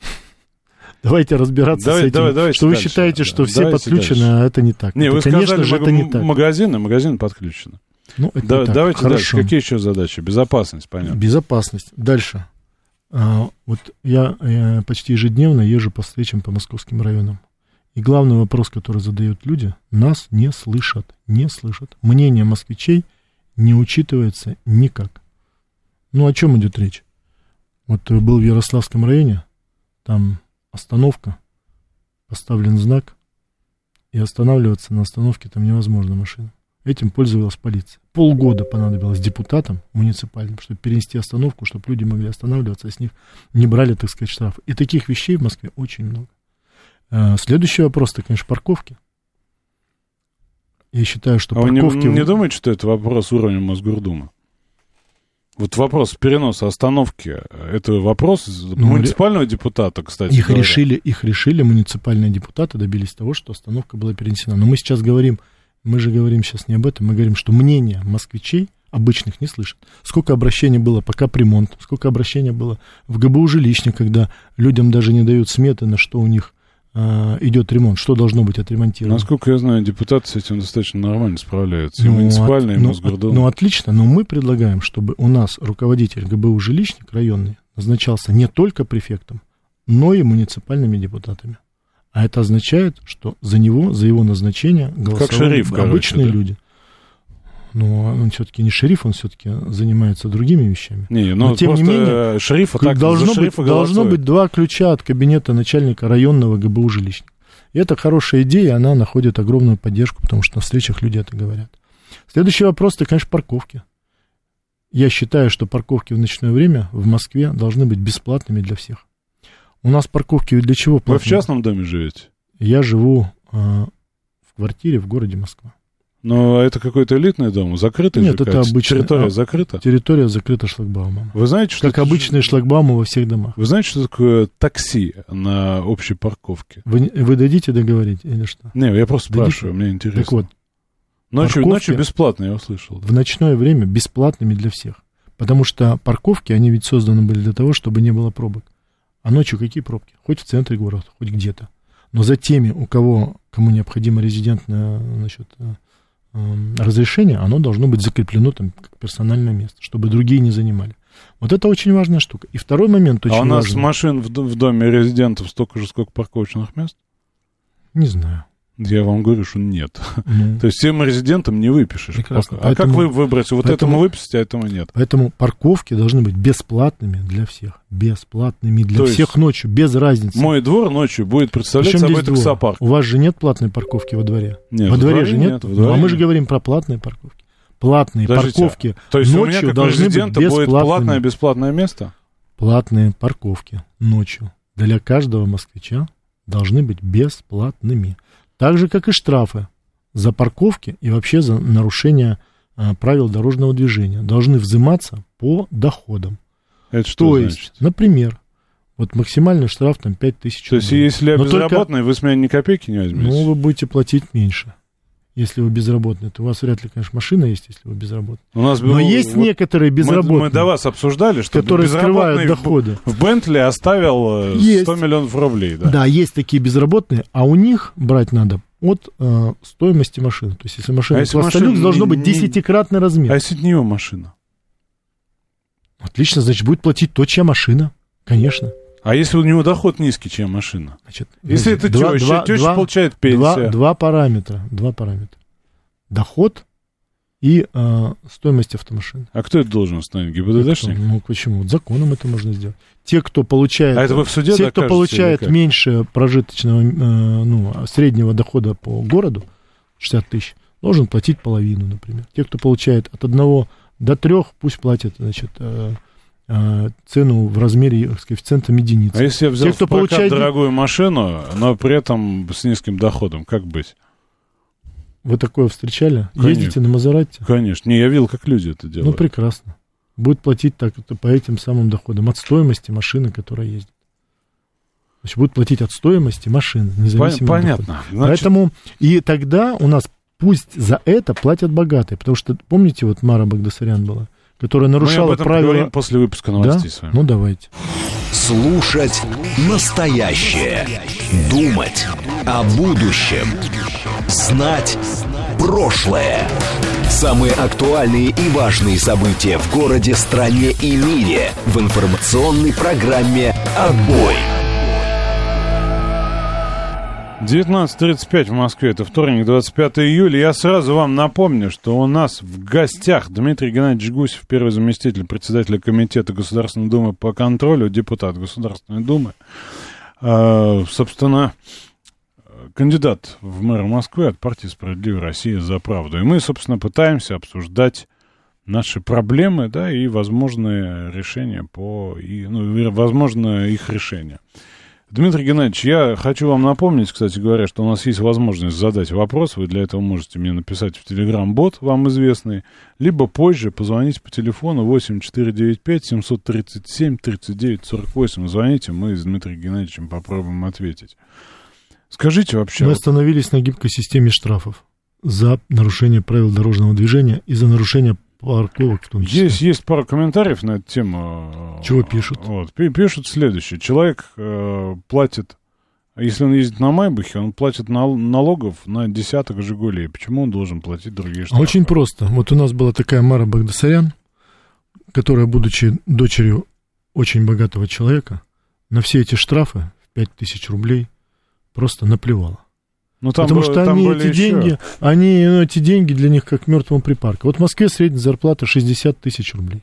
(laughs) давайте разбираться Давай- с этим. давай- давайте что вы дальше, считаете, что все давайте подключены, дальше. а это не так. Не, Это, вы конечно сказали, же, это не так. магазины, магазины подключены. Ну, это Да- так. давайте Хорошо. дальше. Какие еще задачи? Безопасность, понятно. Безопасность. Дальше. А, вот я, э, почти ежедневно езжу по встречам по московским районам. И главный вопрос, который задают люди, нас не слышат, не слышат. Мнение москвичей не учитывается никак. Ну, о чем идет речь? Вот э, был в Ярославском районе, там остановка, поставлен знак, и останавливаться на остановке там невозможно машина. Этим пользовалась полиция. Полгода понадобилось депутатам муниципальным, чтобы перенести остановку, чтобы люди могли останавливаться, а с них не брали, так сказать, штрафы. И таких вещей в Москве очень много. Э, Следующий вопрос, это, конечно, парковки. Я считаю, что А вы не, парковки... не думаете, что это вопрос уровня Мосгордумы? Вот вопрос переноса остановки, это вопрос Ну, муниципального депутата, кстати Их говоря. решили, их решили муниципальные депутаты, добились того, что остановка была перенесена. Но мы сейчас говорим, мы же говорим сейчас не об этом, мы говорим, что мнение москвичей обычных не слышат. Сколько обращений было по капремонту, сколько обращений было в ГБУ жилищник, когда людям даже не дают сметы, на что у них а, идет ремонт, что должно быть отремонтировано. Насколько я знаю, депутаты с этим достаточно нормально справляются. И Ну, муниципальные, от- и ну, Мосгордума. ну, отлично, но мы предлагаем, чтобы у нас руководитель ГБУ жилищник районный назначался не только префектом, но и муниципальными депутатами. А это означает, что за него, за его назначение голосовали шериф, короче, обычные да? люди. Ну, он все-таки не шериф, он все-таки занимается другими вещами. Не, ну Но, тем не просто менее, шерифа так должно, быть, должно быть два ключа от кабинета начальника районного ГБУ жилищника. И это хорошая идея, она находит огромную поддержку, потому что на встречах люди это говорят. Следующий вопрос, это, конечно, парковки. Я считаю, что парковки в ночное время в Москве должны быть бесплатными для всех. У нас парковки для чего Вы в платные? частном доме живете? Я живу э, в квартире в городе Москва. Но это какой-то элитный дом, закрытый Нет, же, это как? обычный, Территория а, закрыта? Территория закрыта шлагбаумом. Вы знаете, что Как это- обычные шлагбаумы во всех домах. Вы знаете, что такое такси на общей парковке? Вы, вы дадите договорить или что? Не, я просто Дадите? спрашиваю, мне интересно. Так вот, ночью, ночью бесплатно, я услышал. в ночное время бесплатными для всех. Потому что парковки, они ведь созданы были для того, чтобы не было пробок. А ночью какие пробки? Хоть в центре города, хоть где-то. Но за теми, у кого, кому необходимо резидентное значит, э, э, разрешение, оно должно быть закреплено там как персональное место, чтобы другие не занимали. Вот это очень важная штука. И второй момент очень а у нас важный. машин в, в доме резидентов столько же, сколько парковочных мест? Не знаю. Я вам говорю, что нет. Ну, (laughs) То есть всем резидентам не выпишешь. Прекрасно. А как Поэтому- вы выбрать? Вот поэтому- этому выписать, а этому нет. Поэтому парковки должны быть бесплатными для всех. Бесплатными для То всех ночью, без разницы. Мой двор ночью будет представлять Причем собой таксопарк. У вас же нет платной парковки во дворе? Нет, во дворе дворе же нет. нет, Ну, дворе а мы же говорим про платные парковки. Платные Подождите, парковки То есть у меня ночью как должны быть резидента будет бесплатными. платное бесплатное место? Платные парковки ночью для каждого москвича должны быть бесплатными. Так же, как и штрафы за парковки и вообще за нарушение а, правил дорожного движения должны взиматься по доходам. Это что То значит? есть, например, вот максимальный штраф там 5 тысяч То есть, рублей. если я Но только- безработный, вы с меня ни копейки не возьмете? Ну, вы будете платить меньше. Если вы безработный, то у вас вряд ли, конечно, машина есть, если вы безработный. У нас Но есть вот некоторые мы- безработные, Мы, до вас обсуждали, что которые скрывают в- доходы. В, Бентли оставил э, Есть. 100 миллионов рублей, да? Да. есть такие безработные, а у них брать надо от э, стоимости машины. То есть, если машина А если класса люкс, машина должно не- быть десятикратный размер. А если не его машина? Отлично, значит, будет платить то, чья машина. Конечно. А если у него доход низкий, чем машина? Значит, Если это два- теща, два- теща два- получает два, пенсию. два параметра. Два параметра. Доход и э, стоимость автомашины. А кто это должен установить? ГИБДДшник? Ну, почему? Вот законом это можно сделать. Те, кто получает... А это вы в суде Те, кто получает меньше прожиточного, э, ну, среднего дохода по городу, 60 тысяч, должен платить половину, например. Те, кто получает от одного до трех, пусть платят, значит, э, цену в размере с коэффициентом единицы. А если я взял Те, кто в прокат получает- дорогую машину, но при этом с низким доходом, как быть? Вы такое встречали? Конечно. Ездите на Мазерате? Конечно. Не, я видел, как люди это Ну, делают. прекрасно. Будет платить так, это по этим самым доходам, от стоимости машины, которая ездит. Значит, будет платить от стоимости машины, независимо от. Понятно. Значит, Поэтому и тогда у нас пусть за это платят богатые, потому что помните вот Мара Багдасарян была, которая мы об нарушала этом правила. после выпуска Да? новостей с вами. Ну давайте. Слушать настоящее. Думать о будущем. Знать прошлое. Самые актуальные и важные события в городе, стране и мире в информационной программе «Отбой». 19.35 в Москве, это вторник, 25 июля. Я сразу вам напомню, что у нас в гостях Дмитрий Геннадьевич Гусев, первый заместитель председателя Комитета Государственной Думы по контролю, депутат Государственной Думы. А, собственно, кандидат в мэра Москвы от партии «Справедливая Россия за правду». И мы, собственно, пытаемся обсуждать наши проблемы, да, и возможные решения по, и, ну, возможно их решение. Дмитрий Геннадьевич, я хочу вам напомнить, кстати говоря, что у нас есть возможность задать вопрос. Вы для этого можете мне написать в Телеграм-бот, вам известный, либо позже позвонить по телефону 8495 737 39 48. Звоните, мы с Дмитрием Геннадьевичем попробуем ответить. Скажите вообще, Мы остановились на гибкой системе штрафов за нарушение правил дорожного движения и за нарушение парковок в том числе. есть, есть пару комментариев на эту тему. Чего пишут? Вот, пи- пишут следующее. Человек э, платит, если он ездит на Майбахе, он платит нал- налогов на десяток «Жигулей». Почему он должен платить другие штрафы? Очень просто. Вот у нас была такая Мара Багдасарян, которая, будучи дочерью очень богатого человека, на все эти штрафы в 5000 рублей просто наплевала. Ну, там Потому было- что там они эти еще- деньги, они, ну, эти деньги для них как мертвому припарка. Вот в Москве средняя зарплата 60 тысяч рублей.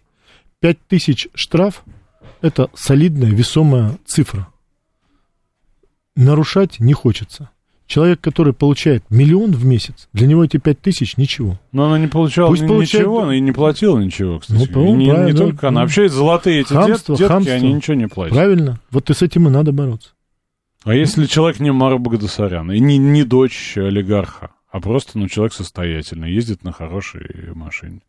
5 тысяч штраф – это солидная, весомая цифра. Нарушать не хочется. Человек, который получает миллион в месяц, для него эти 5 тысяч – ничего. Но она не получала Пусть ни- получает- ничего, она и не платила ничего, кстати. Ну, не, не только она. Вообще золотые эти дет- хамство, детки, хамство. они ничего не платят. Правильно? Вот и с этим и надо бороться. А если человек не Мара Багдасарян, и не, не дочь олигарха, а просто ну, человек состоятельный, ездит на хорошей машине.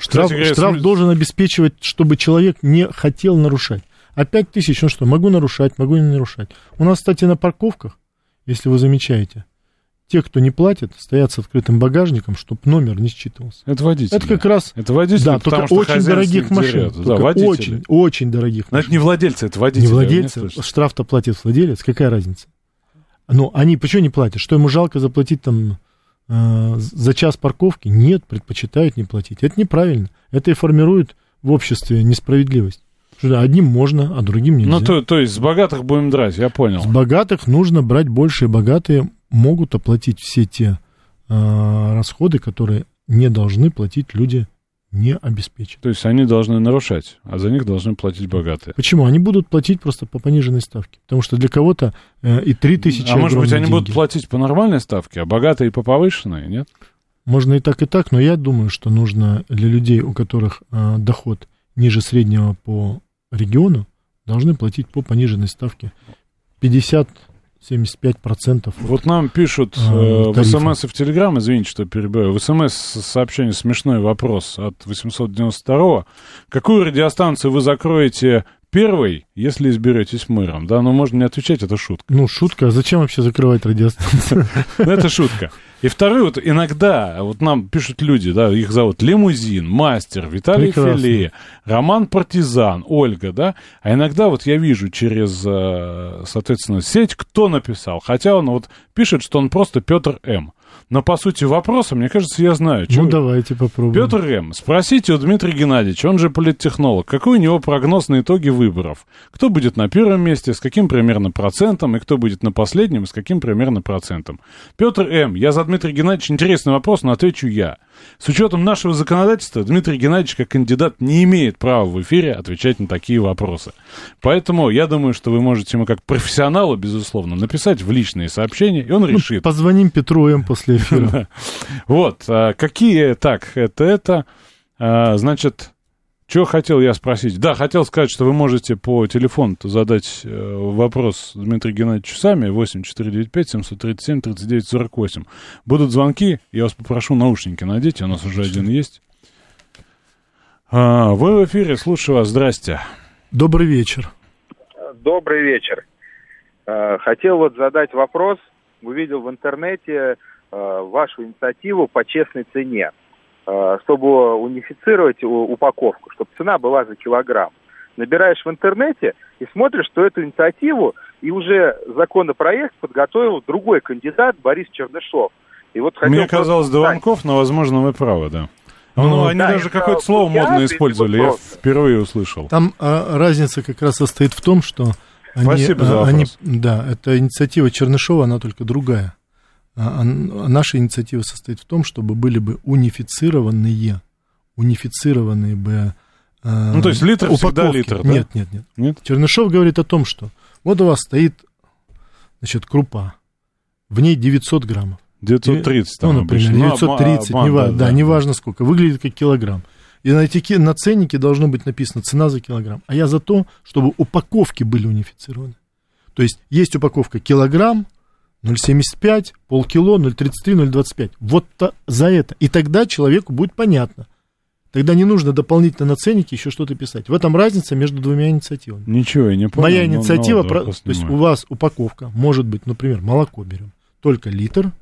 Штраф, говоря, штраф см- должен обеспечивать, чтобы человек не хотел нарушать. А 5 тысяч, ну что, могу нарушать, могу не нарушать. У нас, кстати, на парковках, если вы замечаете, те, кто не платит, стоят с открытым багажником, чтобы номер не считывался. Это водитель. Это как раз... Это водители, да, только что очень дорогих машин. Да, водители. очень, очень дорогих Но это не владельцы, это водители. Не владельцы, штраф-то платит владелец, какая разница? Ну, они почему не платят? Что ему жалко заплатить там э, за час парковки? Нет, предпочитают не платить. Это неправильно. Это и формирует в обществе несправедливость. Что одним можно, а другим нельзя. Ну, то, то есть с богатых будем драть, я понял. С богатых нужно брать больше, и богатые могут оплатить все те э, расходы, которые не должны платить люди не обеспеченные. То есть они должны нарушать, а за них должны платить богатые. Почему? Они будут платить просто по пониженной ставке. Потому что для кого-то э, и 3 тысячи а может быть, они деньги. будут платить по нормальной ставке, а богатые по повышенной, нет? Можно и так, и так, но я думаю, что нужно для людей, у которых э, доход ниже среднего по региону, должны платить по пониженной ставке 50 75%. Вот нам пишут А, э, в. СМС и в Телеграм, извините, что перебиваю, в СМС сообщение смешной вопрос от 892 Какую радиостанцию вы закроете первой, если изберетесь мэром? Да, но можно не отвечать, это шутка. Ну, шутка, а зачем вообще закрывать радиостанцию? Ну, это шутка. И второй, вот иногда, вот нам пишут люди, да, их зовут Лимузин, Мастер, Виталий. Филе, Роман Партизан, Ольга, да, а иногда вот я вижу через, э, соответственно, сеть, кто написал, хотя он вот пишет, что он просто Петр М. Но по сути вопроса, мне кажется, я знаю. Ну, давайте попробуем. Петр М. Спросите у Дмитрия Геннадьевича, он же политтехнолог, какой у него прогноз на итоги выборов? Кто будет на первом месте, с каким примерно процентом, и кто будет на последнем, с каким примерно процентом? Петр М. Я за Дмитрия Геннадьевича интересный вопрос, но отвечу я. С учетом нашего законодательства, Дмитрий Геннадьевич как кандидат не имеет права в эфире отвечать на такие вопросы. Поэтому я думаю, что вы можете ему как профессионалу, безусловно, написать в личные сообщения, и он Ну, решит. Позвоним Петру М после эфира. (laughs) Вот, а, какие, так, это, это, а, значит, что хотел я спросить? Да, хотел сказать, что вы можете по телефону задать э, вопрос Дмитрию Геннадьевичу сами, 8495-737-3948. Будут звонки, я вас попрошу наушники надеть, у нас уже один есть. А, вы в эфире, слушаю вас, здрасте. Добрый вечер. Добрый вечер. Э, Хотел вот задать вопрос. Увидел в интернете э, вашу инициативу по честной цене, чтобы унифицировать упаковку, чтобы цена была за килограмм. Набираешь в интернете и смотришь, что эту инициативу и уже законопроект подготовил другой кандидат Борис Чернышов. И вот хотел Мне просто казалось, до узнать, Ванков, но, возможно, вы правы, да. Ну, Ну, они да, даже это какое-то слово перед использовали, я впервые услышал. Там а, разница как раз состоит в том, что они, Спасибо за а, они- вопрос. да, эта инициатива Чернышова, она только другая. А, а наша инициатива состоит в том, чтобы были бы унифицированные, унифицированные бы а, Ну, то есть литр всегда упаковки. литр, да? Нет, нет, нет. Нет? Чернышов говорит о том, что вот у вас стоит, значит, крупа, в ней 900 граммов. 930 там ну, например, обычно. Ну, 930, обман, нева- да, да, да. неважно сколько, выглядит как килограмм. И на, этике, на ценнике должно быть написано цена за килограмм. А я за то, чтобы упаковки были унифицированы. То есть есть упаковка килограмм, 0,75, полкило, 0,33, 0,25. Вот за это. И тогда человеку будет понятно. Тогда не нужно дополнительно на ценнике еще что-то писать. В этом разница между двумя инициативами. Ничего, я не понял. Моя но- инициатива, ну, про- то есть у вас упаковка может быть, например, молоко берем, только литр,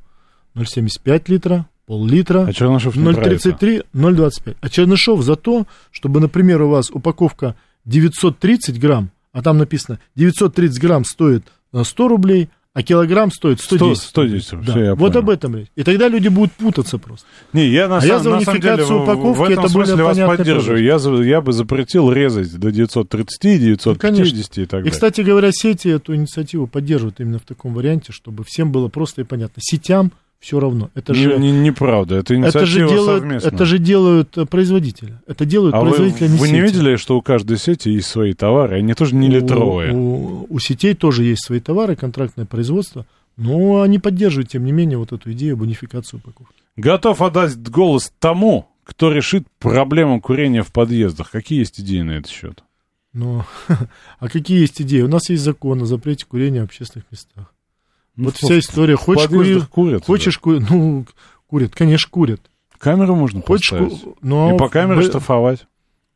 0,75 литра, пол-литра, А Чернышов не про это. 0,33, 0,25. А Чернышов за то, чтобы, например, у вас упаковка 930 грамм, а там написано 930 грамм стоит э, 100 рублей, а килограмм стоит 110. 110 рублей, Да. всё, я Вот понял. об этом речь. И тогда люди будут путаться просто. Не, я на, А сам- я за на самом деле упаковки, в этом это более смысле вас поддерживаю. Я, за- я бы запретил резать до 930, 950 и так И, далее. кстати говоря, сети эту инициативу поддерживают именно в таком варианте, чтобы всем было просто и понятно. Сетям все равно. Это Не- же, не- Неправда, это это инициатива же делают, совместная. это же делают э, производители. Это делают а вы, производители, а не вы не видели, что у каждой сети есть свои товары, они тоже не литровые? У, у- у сетей тоже есть свои товары, контрактное производство, но они поддерживают, тем не менее, вот эту идею об унификации упаковки. Готов отдать голос тому, кто решит проблему курения в подъездах. Какие есть идеи на этот счет? Но, (laughs) а какие есть идеи? У нас есть закон о запрете курения в общественных местах. Ну, вот в- вся история. Хочешь курить? курят. Хочешь курить? Ну, курят, конечно, курят. Камеру можно Хочешь поставить. ку- но И по камере в- штрафовать.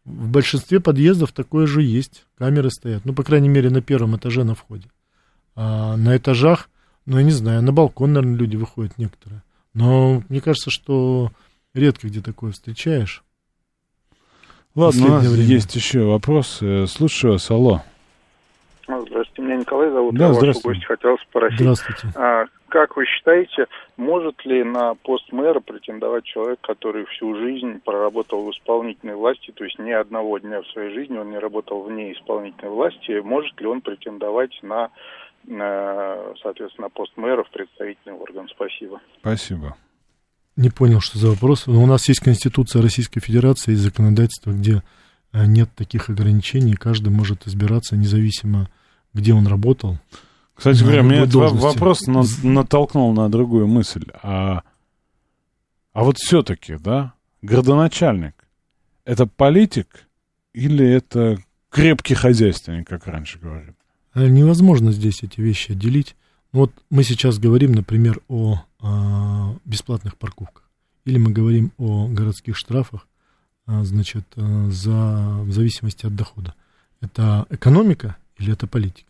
В большинстве подъездов такое же есть. Камеры стоят. Ну, по крайней мере, на первом этаже на входе. А на этажах, ну, я не знаю, на балкон, наверное, люди выходят некоторые. Но мне кажется, что редко где такое встречаешь. Ладно, у нас время. есть еще вопрос. Слушаю вас, алло. Здравствуйте, меня Николай зовут. Да, Я здравствуйте. гостя хотел спросить. Здравствуйте. А, как вы считаете, может ли на пост мэра претендовать человек, который всю жизнь проработал в исполнительной власти, то есть ни одного дня в своей жизни он не работал вне исполнительной власти, может ли он претендовать на, на, соответственно, пост мэра в представительный орган? Спасибо. Спасибо. Не понял, что за вопрос. Но у нас есть Конституция Российской Федерации, есть законодательство, где э, нет таких ограничений. Каждый может избираться независимо, где он работал. Кстати на говоря, меня этот вопрос на- натолкнул на другую мысль. А, а вот все-таки, да, градоначальник, это политик или это крепкий хозяйственник, как раньше говорили? Э, Невозможно здесь эти вещи отделить. Ну вот мы сейчас говорим, например, о, а, бесплатных парковках. Или мы говорим о городских штрафах, а, значит, а, за, в зависимости от дохода. Это экономика или это политика?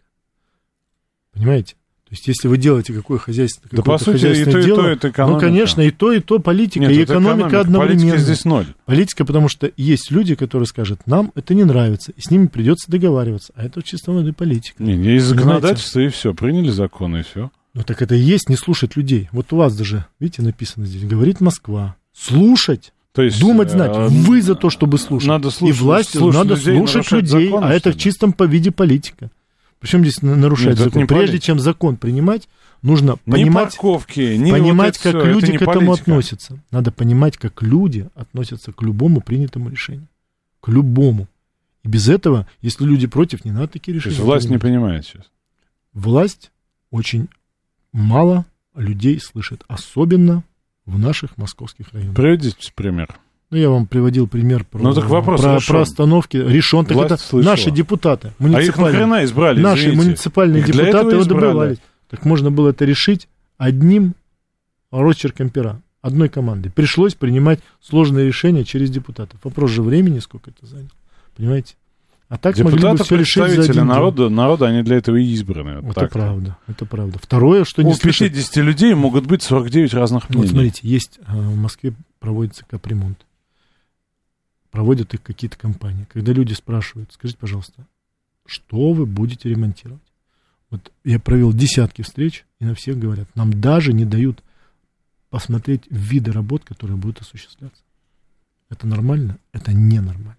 Понимаете? То есть, если вы делаете какое хозяйство, Да, по сути, и хозяйственное то, и дело, то это экономика. ну, конечно, и то, и то политика, Нет, и экономика, экономика. одновременно. Политика здесь ноль. Политика, потому что есть люди, которые скажут, нам это не нравится, и с ними придется договариваться. А это в чистом виде политика. Не, не из Понимаете? законодательства и все. Приняли законы и все. Ну так это и есть не слушать людей. Вот у вас даже, видите, написано здесь, говорит Москва. Слушать. То есть, Думать, знать. э, Вы за то, чтобы слушать. надо слушать- и власти слушать надо людей, слушать людей. законы, а это в чистом по виде политика. Причем здесь на- нарушать Нет, это закон. не Прежде политика. чем закон принимать, нужно Ни понимать, парковки, ни понимать вот это как это люди не к этому политика. относятся. Надо понимать, как люди относятся к любому принятому решению. К любому. И без этого, если люди против, не надо такие То решения. есть власть не понимает сейчас. власть очень мало людей слышит, особенно в наших московских районах. Приведите пример. Ну, я вам приводил пример про, Ну, так вопрос про, решен. про остановки. Решен. Так Власть это слышала. наши депутаты, А их нахрена избрали, наши извините? муниципальные Их депутаты его добивались. Так можно было это решить одним росчерком пера, одной командой. Пришлось принимать сложные решения через депутатов. Вопрос же времени, сколько это заняло. Понимаете? А так могли бы Депутаты, все решить за представители один день. народа, народа, они для этого и избраны. Вот Это так. правда, это правда. Второе, что не У слышат- 50 людей могут быть 49 разных мнений. Вот смотрите, есть а, в Москве проводится капремонт. Проводят их какие-то компании. Когда люди спрашивают, скажите, пожалуйста, что вы будете ремонтировать? Вот я провел десятки встреч, и на всех говорят, нам даже не дают посмотреть виды работ, которые будут осуществляться. Это нормально? Это ненормально.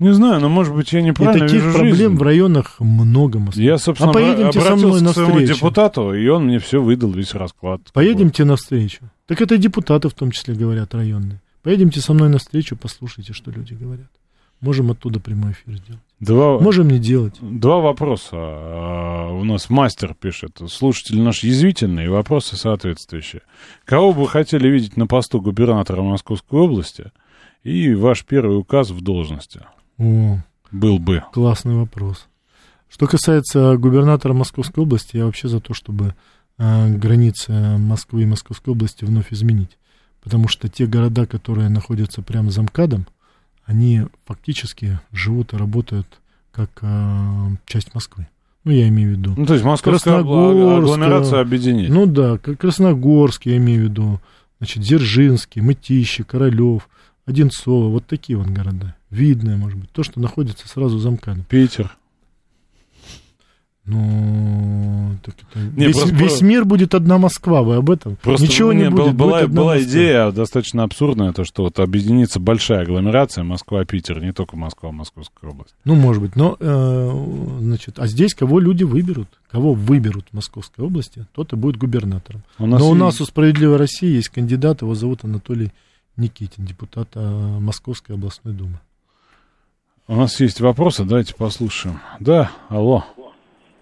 Не знаю, но может быть я И неправильно таких вижу проблем жизнь. в районах много в Москве. Я, собственно, а поедемте со мной на к своему встречу. депутату, и он мне все выдал, весь расклад. Поедемте навстречу. Так это и депутаты в том числе говорят районные. Поедемте со мной навстречу, послушайте, что люди говорят. Можем оттуда прямой эфир сделать. Два, Можем не делать. два вопроса. А, У нас мастер пишет. Слушатель наш язвительный, и вопросы соответствующие. Кого бы вы хотели видеть на посту губернатора Московской области? И ваш первый указ в должности О, был бы. классный вопрос. Что касается губернатора Московской области, я вообще за то, чтобы а, границы Москвы и Московской области вновь изменить. Потому что те города, которые находятся прямо за МКАДом, они фактически живут и работают как а, часть Москвы. Ну, я имею в виду. Ну, то есть московская Красногорск, агломерация объединить. Ну да, как Красногорск, я имею в виду, значит, Дзержинский, Мытищи, Королев, Одинцово, вот такие вот города. Видное, может быть, то, что находится сразу за МКАДом. Питер. Ну, так это... Не, весь, просто- весь мир будет одна Москва, вы об этом? Просто Ничего не был- будет, была, будет была Москва. идея достаточно абсурдная, то, что вот объединится большая агломерация Москва-Питер, не только Москва, Московская область. Ну, может быть, но, э, значит, а здесь кого люди выберут? Кого выберут в Московской области, тот и будет губернатором. У нас но у и- нас у «Справедливой России» есть кандидат, его зовут Анатолий Никитин, депутат э, Московской областной думы. У нас есть вопросы, давайте послушаем. Да, алло.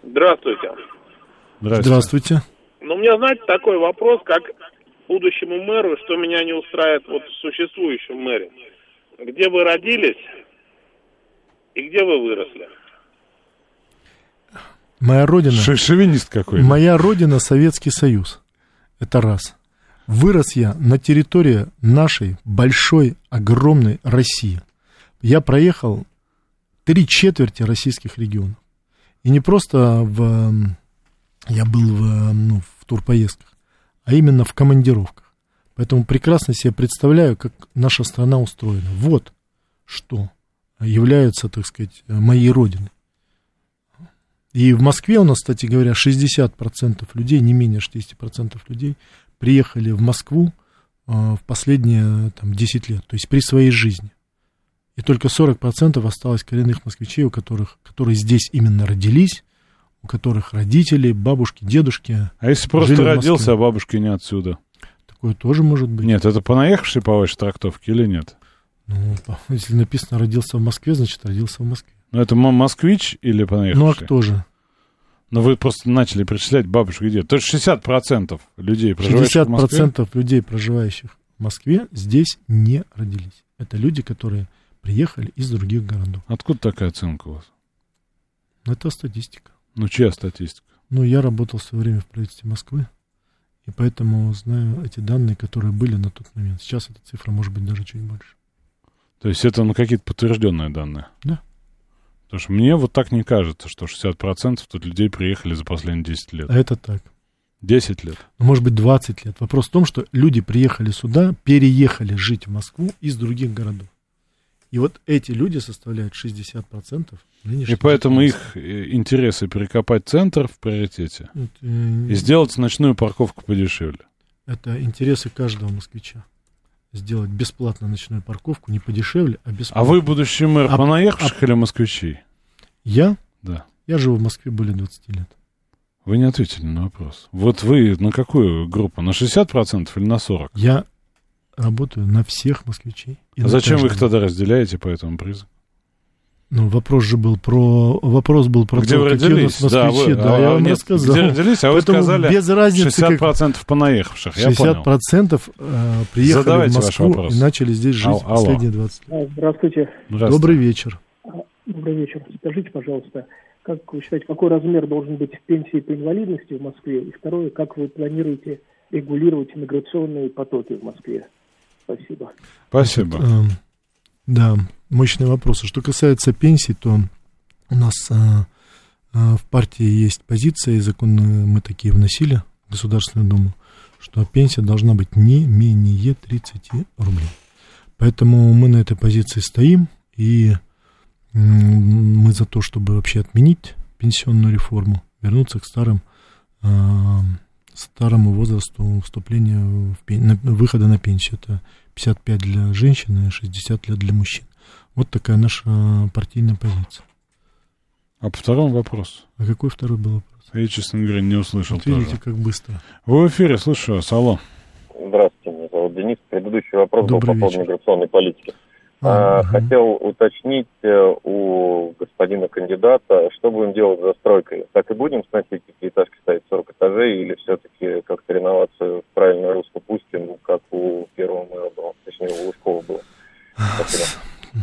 Здравствуйте. Здравствуйте. Здравствуйте. Ну, у меня, знаете, такой вопрос, как будущему мэру, что меня не устраивает вот в существующем мэре. Где вы родились и где вы выросли? Моя родина... Ш- Шовинист какой-то. Моя родина Советский Союз. Это раз. Вырос я на территории нашей большой, огромной России. Я проехал три четверти российских регионов. И не просто в... Я был в, ну, в турпоездках, а именно в командировках. Поэтому прекрасно себе представляю, как наша страна устроена. Вот что является, так сказать, моей родиной. И в Москве у нас, кстати говоря, 60% людей, не менее 60% людей приехали в Москву э, в последние там, 10 лет, то есть при своей жизни. И только 40% осталось коренных москвичей, у которых, которые здесь именно родились, у которых родители, бабушки, дедушки. А если просто родился, а бабушка не отсюда? Такое тоже может быть. Нет, это понаехавший по вашей трактовке или нет? Ну, если написано родился в Москве, значит родился в Москве. Ну, это москвич или понаехавший? Ну а кто же? Но вы просто начали перечислять бабушек где. То есть 60% людей, проживающих в Москве. 60% людей, проживающих в Москве, здесь не родились. Это люди, которые приехали из других городов. Откуда такая оценка у вас? Это статистика. Ну, чья статистика? Ну, я работал в свое время в правительстве Москвы, и поэтому знаю эти данные, которые были на тот момент. Сейчас эта цифра может быть даже чуть больше. То есть это ну, какие-то подтвержденные данные? Да. Потому что мне вот так не кажется, что 60% тут людей приехали за последние 10 лет. А это так. 10 лет. Ну, может быть, 20 лет. Вопрос в том, что люди приехали сюда, переехали жить в Москву из других городов. И вот эти люди составляют 60% И поэтому их э, интересы перекопать центр в приоритете Вот, э, и сделать ночную парковку подешевле. Это интересы каждого москвича. Сделать бесплатно ночную парковку, не подешевле, а бесплатно. А вы будущий мэр А- понаехавших или москвичей? Я? Да. Я живу в Москве более 20 лет. Вы не ответили на вопрос. Вот вы на какую группу? На 60% или на 40%? Я работаю на всех москвичей. А зачем вы их тогда разделяете по этому признаку? Ну, вопрос же был про... Вопрос был про Где то, вы какие у родились? нас москвичи. вы- Да, а, я вам нет, рассказал. Где родились, а вы Поэтому сказали без разницы, как- 60% понаехавших. Я понял. 60% э, приехали Задавайте в ваш Москву вопрос. и начали здесь жить Ал- алло. последние 20 лет. А, Здравствуйте. Здравствуйте. Добрый вечер. Добрый вечер. Скажите, пожалуйста, как вы считаете, какой размер должен быть пенсии по инвалидности в Москве? И второе, как вы планируете регулировать миграционные потоки в Москве? Спасибо. Спасибо. Да, мощный вопрос. А Что касается пенсий, то у нас а, а, в партии есть позиция, и законы мы такие вносили в Государственную Думу, что пенсия должна быть не менее 30 рублей. Поэтому мы на этой позиции стоим, и мы за то, чтобы вообще отменить пенсионную реформу, вернуться к старым а, старому возрасту вступления в пен- выхода на пенсию. Это 55 для женщин и 60 лет для мужчин. Вот такая наша партийная позиция. А по второму вопросу? А какой второй был вопрос? Я, честно говоря, не услышал Вот видите, тоже. как быстро. Вы в эфире, слушаю вас. Алло. Здравствуйте, меня зовут Денис. Предыдущий вопрос Добрый был по поводу миграционной политики. Ага. Хотел уточнить э, у господина кандидата, что будем делать с застройкой. Так и будем сносить пятиэтажки ставить 40 этажей или все-таки как-то реновацию в правильное русло пустим, как у первого мэра было, точнее у Лужкова было. Спасибо.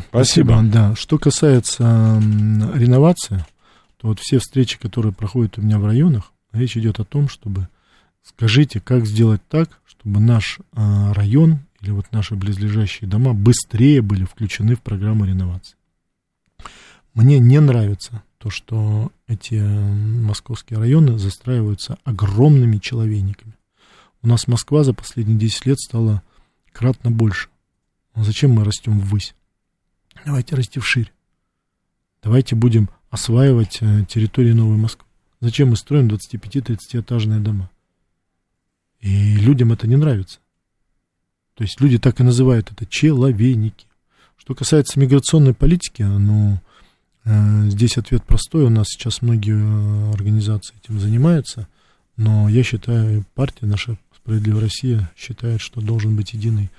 Спасибо. Да, что касается м, реновации, то вот все встречи, которые проходят у меня в районах, речь идет о том, чтобы скажите, как сделать так, чтобы наш а, район или вот наши близлежащие дома быстрее были включены в программу реновации. Мне не нравится то, что эти м, московские районы застраиваются огромными человейниками. У нас Москва за последние 10 лет стала кратно больше. А зачем мы растем ввысь? Давайте расти вширь. Давайте будем осваивать э, территории Новой Москвы. Зачем мы строим 25-30-этажные дома? И людям это не нравится. То есть люди так и называют это человейники. Что касается миграционной политики, ну, э, здесь ответ простой. У нас сейчас многие э, организации этим занимаются. Но я считаю, партия наша «Справедливая Россия» считает, что должен быть единый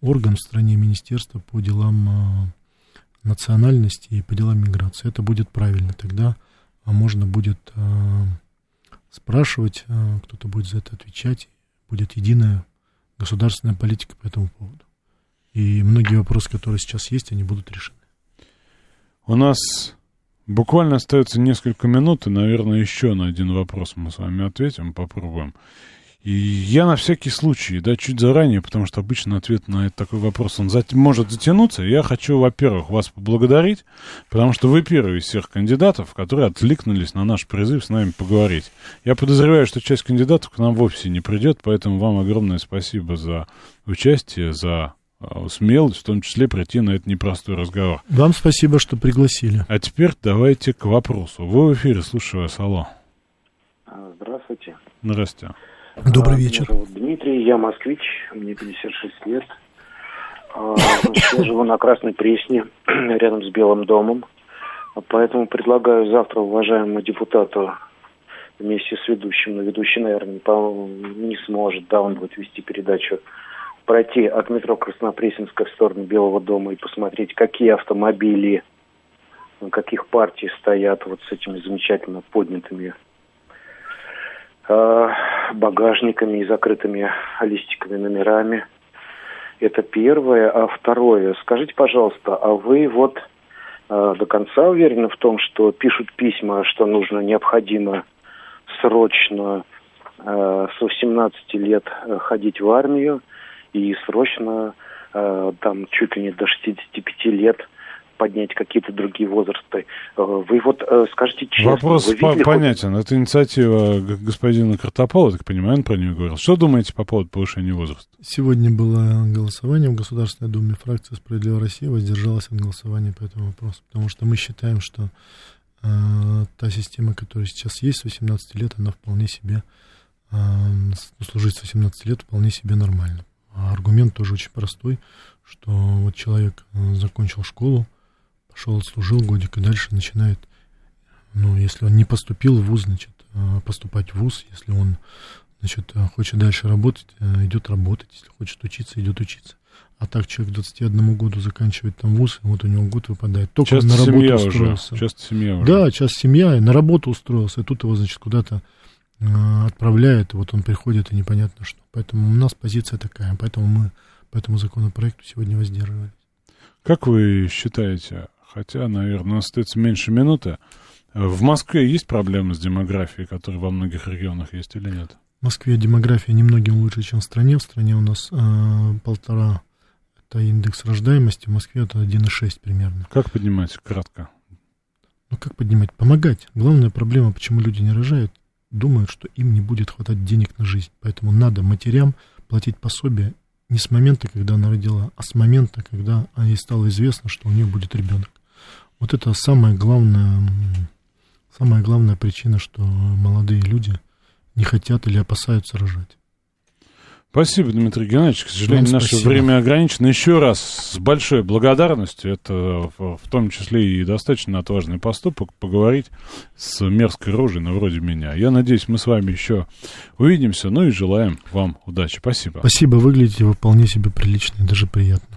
орган в стране Министерства по делам э, национальности и по делам миграции. Это будет правильно. Тогда а, можно будет спрашивать, кто-то будет за это отвечать. Будет единая государственная политика по этому поводу. И многие вопросы, которые сейчас есть, они будут решены. У нас буквально остается несколько минут, и, наверное, еще на один вопрос мы с вами ответим, попробуем. И я на всякий случай, да, чуть заранее, потому что обычно ответ на этот такой вопрос, он зат- может затянуться. Я хочу, во-первых, вас поблагодарить, потому что вы первый из всех кандидатов, которые откликнулись на наш призыв с нами поговорить. Я подозреваю, что часть кандидатов к нам вовсе не придет, поэтому вам огромное спасибо за участие, за а, смелость, в том числе прийти на этот непростой разговор. Вам спасибо, что пригласили. А теперь давайте к вопросу. Вы в эфире, слушаю вас, алло. Здравствуйте. Здрасте. Добрый вечер. Меня зовут Дмитрий, я москвич, мне 56 лет. А, я живу на Красной Пресне, (clears throat) рядом с Белым домом. Поэтому предлагаю завтра уважаемому депутату вместе с ведущим, но ведущий, наверное, не, сможет, да, он будет вести передачу, пройти от метро Краснопресненская в сторону Белого дома и посмотреть, какие автомобили, каких партий стоят вот с этими замечательно поднятыми багажниками и закрытыми листиками номерами. Это первое. А второе, скажите, пожалуйста, а вы вот э, до конца уверены в том, что пишут письма, что нужно, необходимо срочно э, с 18 лет э, ходить в армию и срочно э, там чуть ли не до 65 лет поднять какие-то другие возрасты. Э, Вы вот э, скажите честно, Вопрос вы по- видели хоть- понятен. Это инициатива господина Картопола, так понимаю, он про нее говорил. Что думаете по поводу повышения возраста? Сегодня было голосование в Государственной Думе. Фракция «Справедливая Россия» воздержалась от голосования по этому вопросу, потому что мы считаем, что э, та система, которая сейчас есть с 18 лет, она вполне себе, э, с- ну, служить с 18 лет вполне себе нормально. А аргумент тоже очень простой, что вот человек э, закончил школу, пошел, отслужил годик и дальше начинает, ну, если он не поступил в ВУЗ, значит, э, поступать в ВУЗ, если он Значит, э, хочет дальше работать, э, идет работать. Если хочет учиться, идет учиться. А так человек к 21 году заканчивает там вуз, и вот у него год выпадает. Только Часто на работу семья уже. устроился. Часто семья уже. Да, сейчас семья, и на работу устроился, и тут его, значит, куда-то отправляют, и вот он приходит, и непонятно что. Поэтому у нас позиция такая, поэтому мы по этому законопроекту сегодня воздерживались. Как вы считаете, хотя, наверное, у нас остается меньше минуты, в Москве есть проблемы с демографией, которые во многих регионах есть или нет? В Москве демография немногим лучше, чем в стране. В стране у нас э, полтора, это индекс рождаемости, в Москве это 1,6 примерно. Как поднимать кратко? Ну, как поднимать? Помогать. Главная проблема, почему люди не рожают, думают, что им не будет хватать денег на жизнь. Поэтому надо матерям платить пособие не с момента, когда она родила, а с момента, когда ей стало известно, что у нее будет ребенок. Вот это самая главная, самая главная причина, что молодые люди не хотят или опасаются рожать. Спасибо, Дмитрий Геннадьевич. К сожалению, Вам наше спасибо. время ограничено. Еще раз с большой благодарностью, это в, том числе и достаточно отважный поступок, поговорить с мерзкой рожей, на вроде меня. Я надеюсь, мы с вами еще увидимся, ну и желаем вам удачи. Спасибо. Спасибо, выглядите вы вполне себе прилично и даже приятно.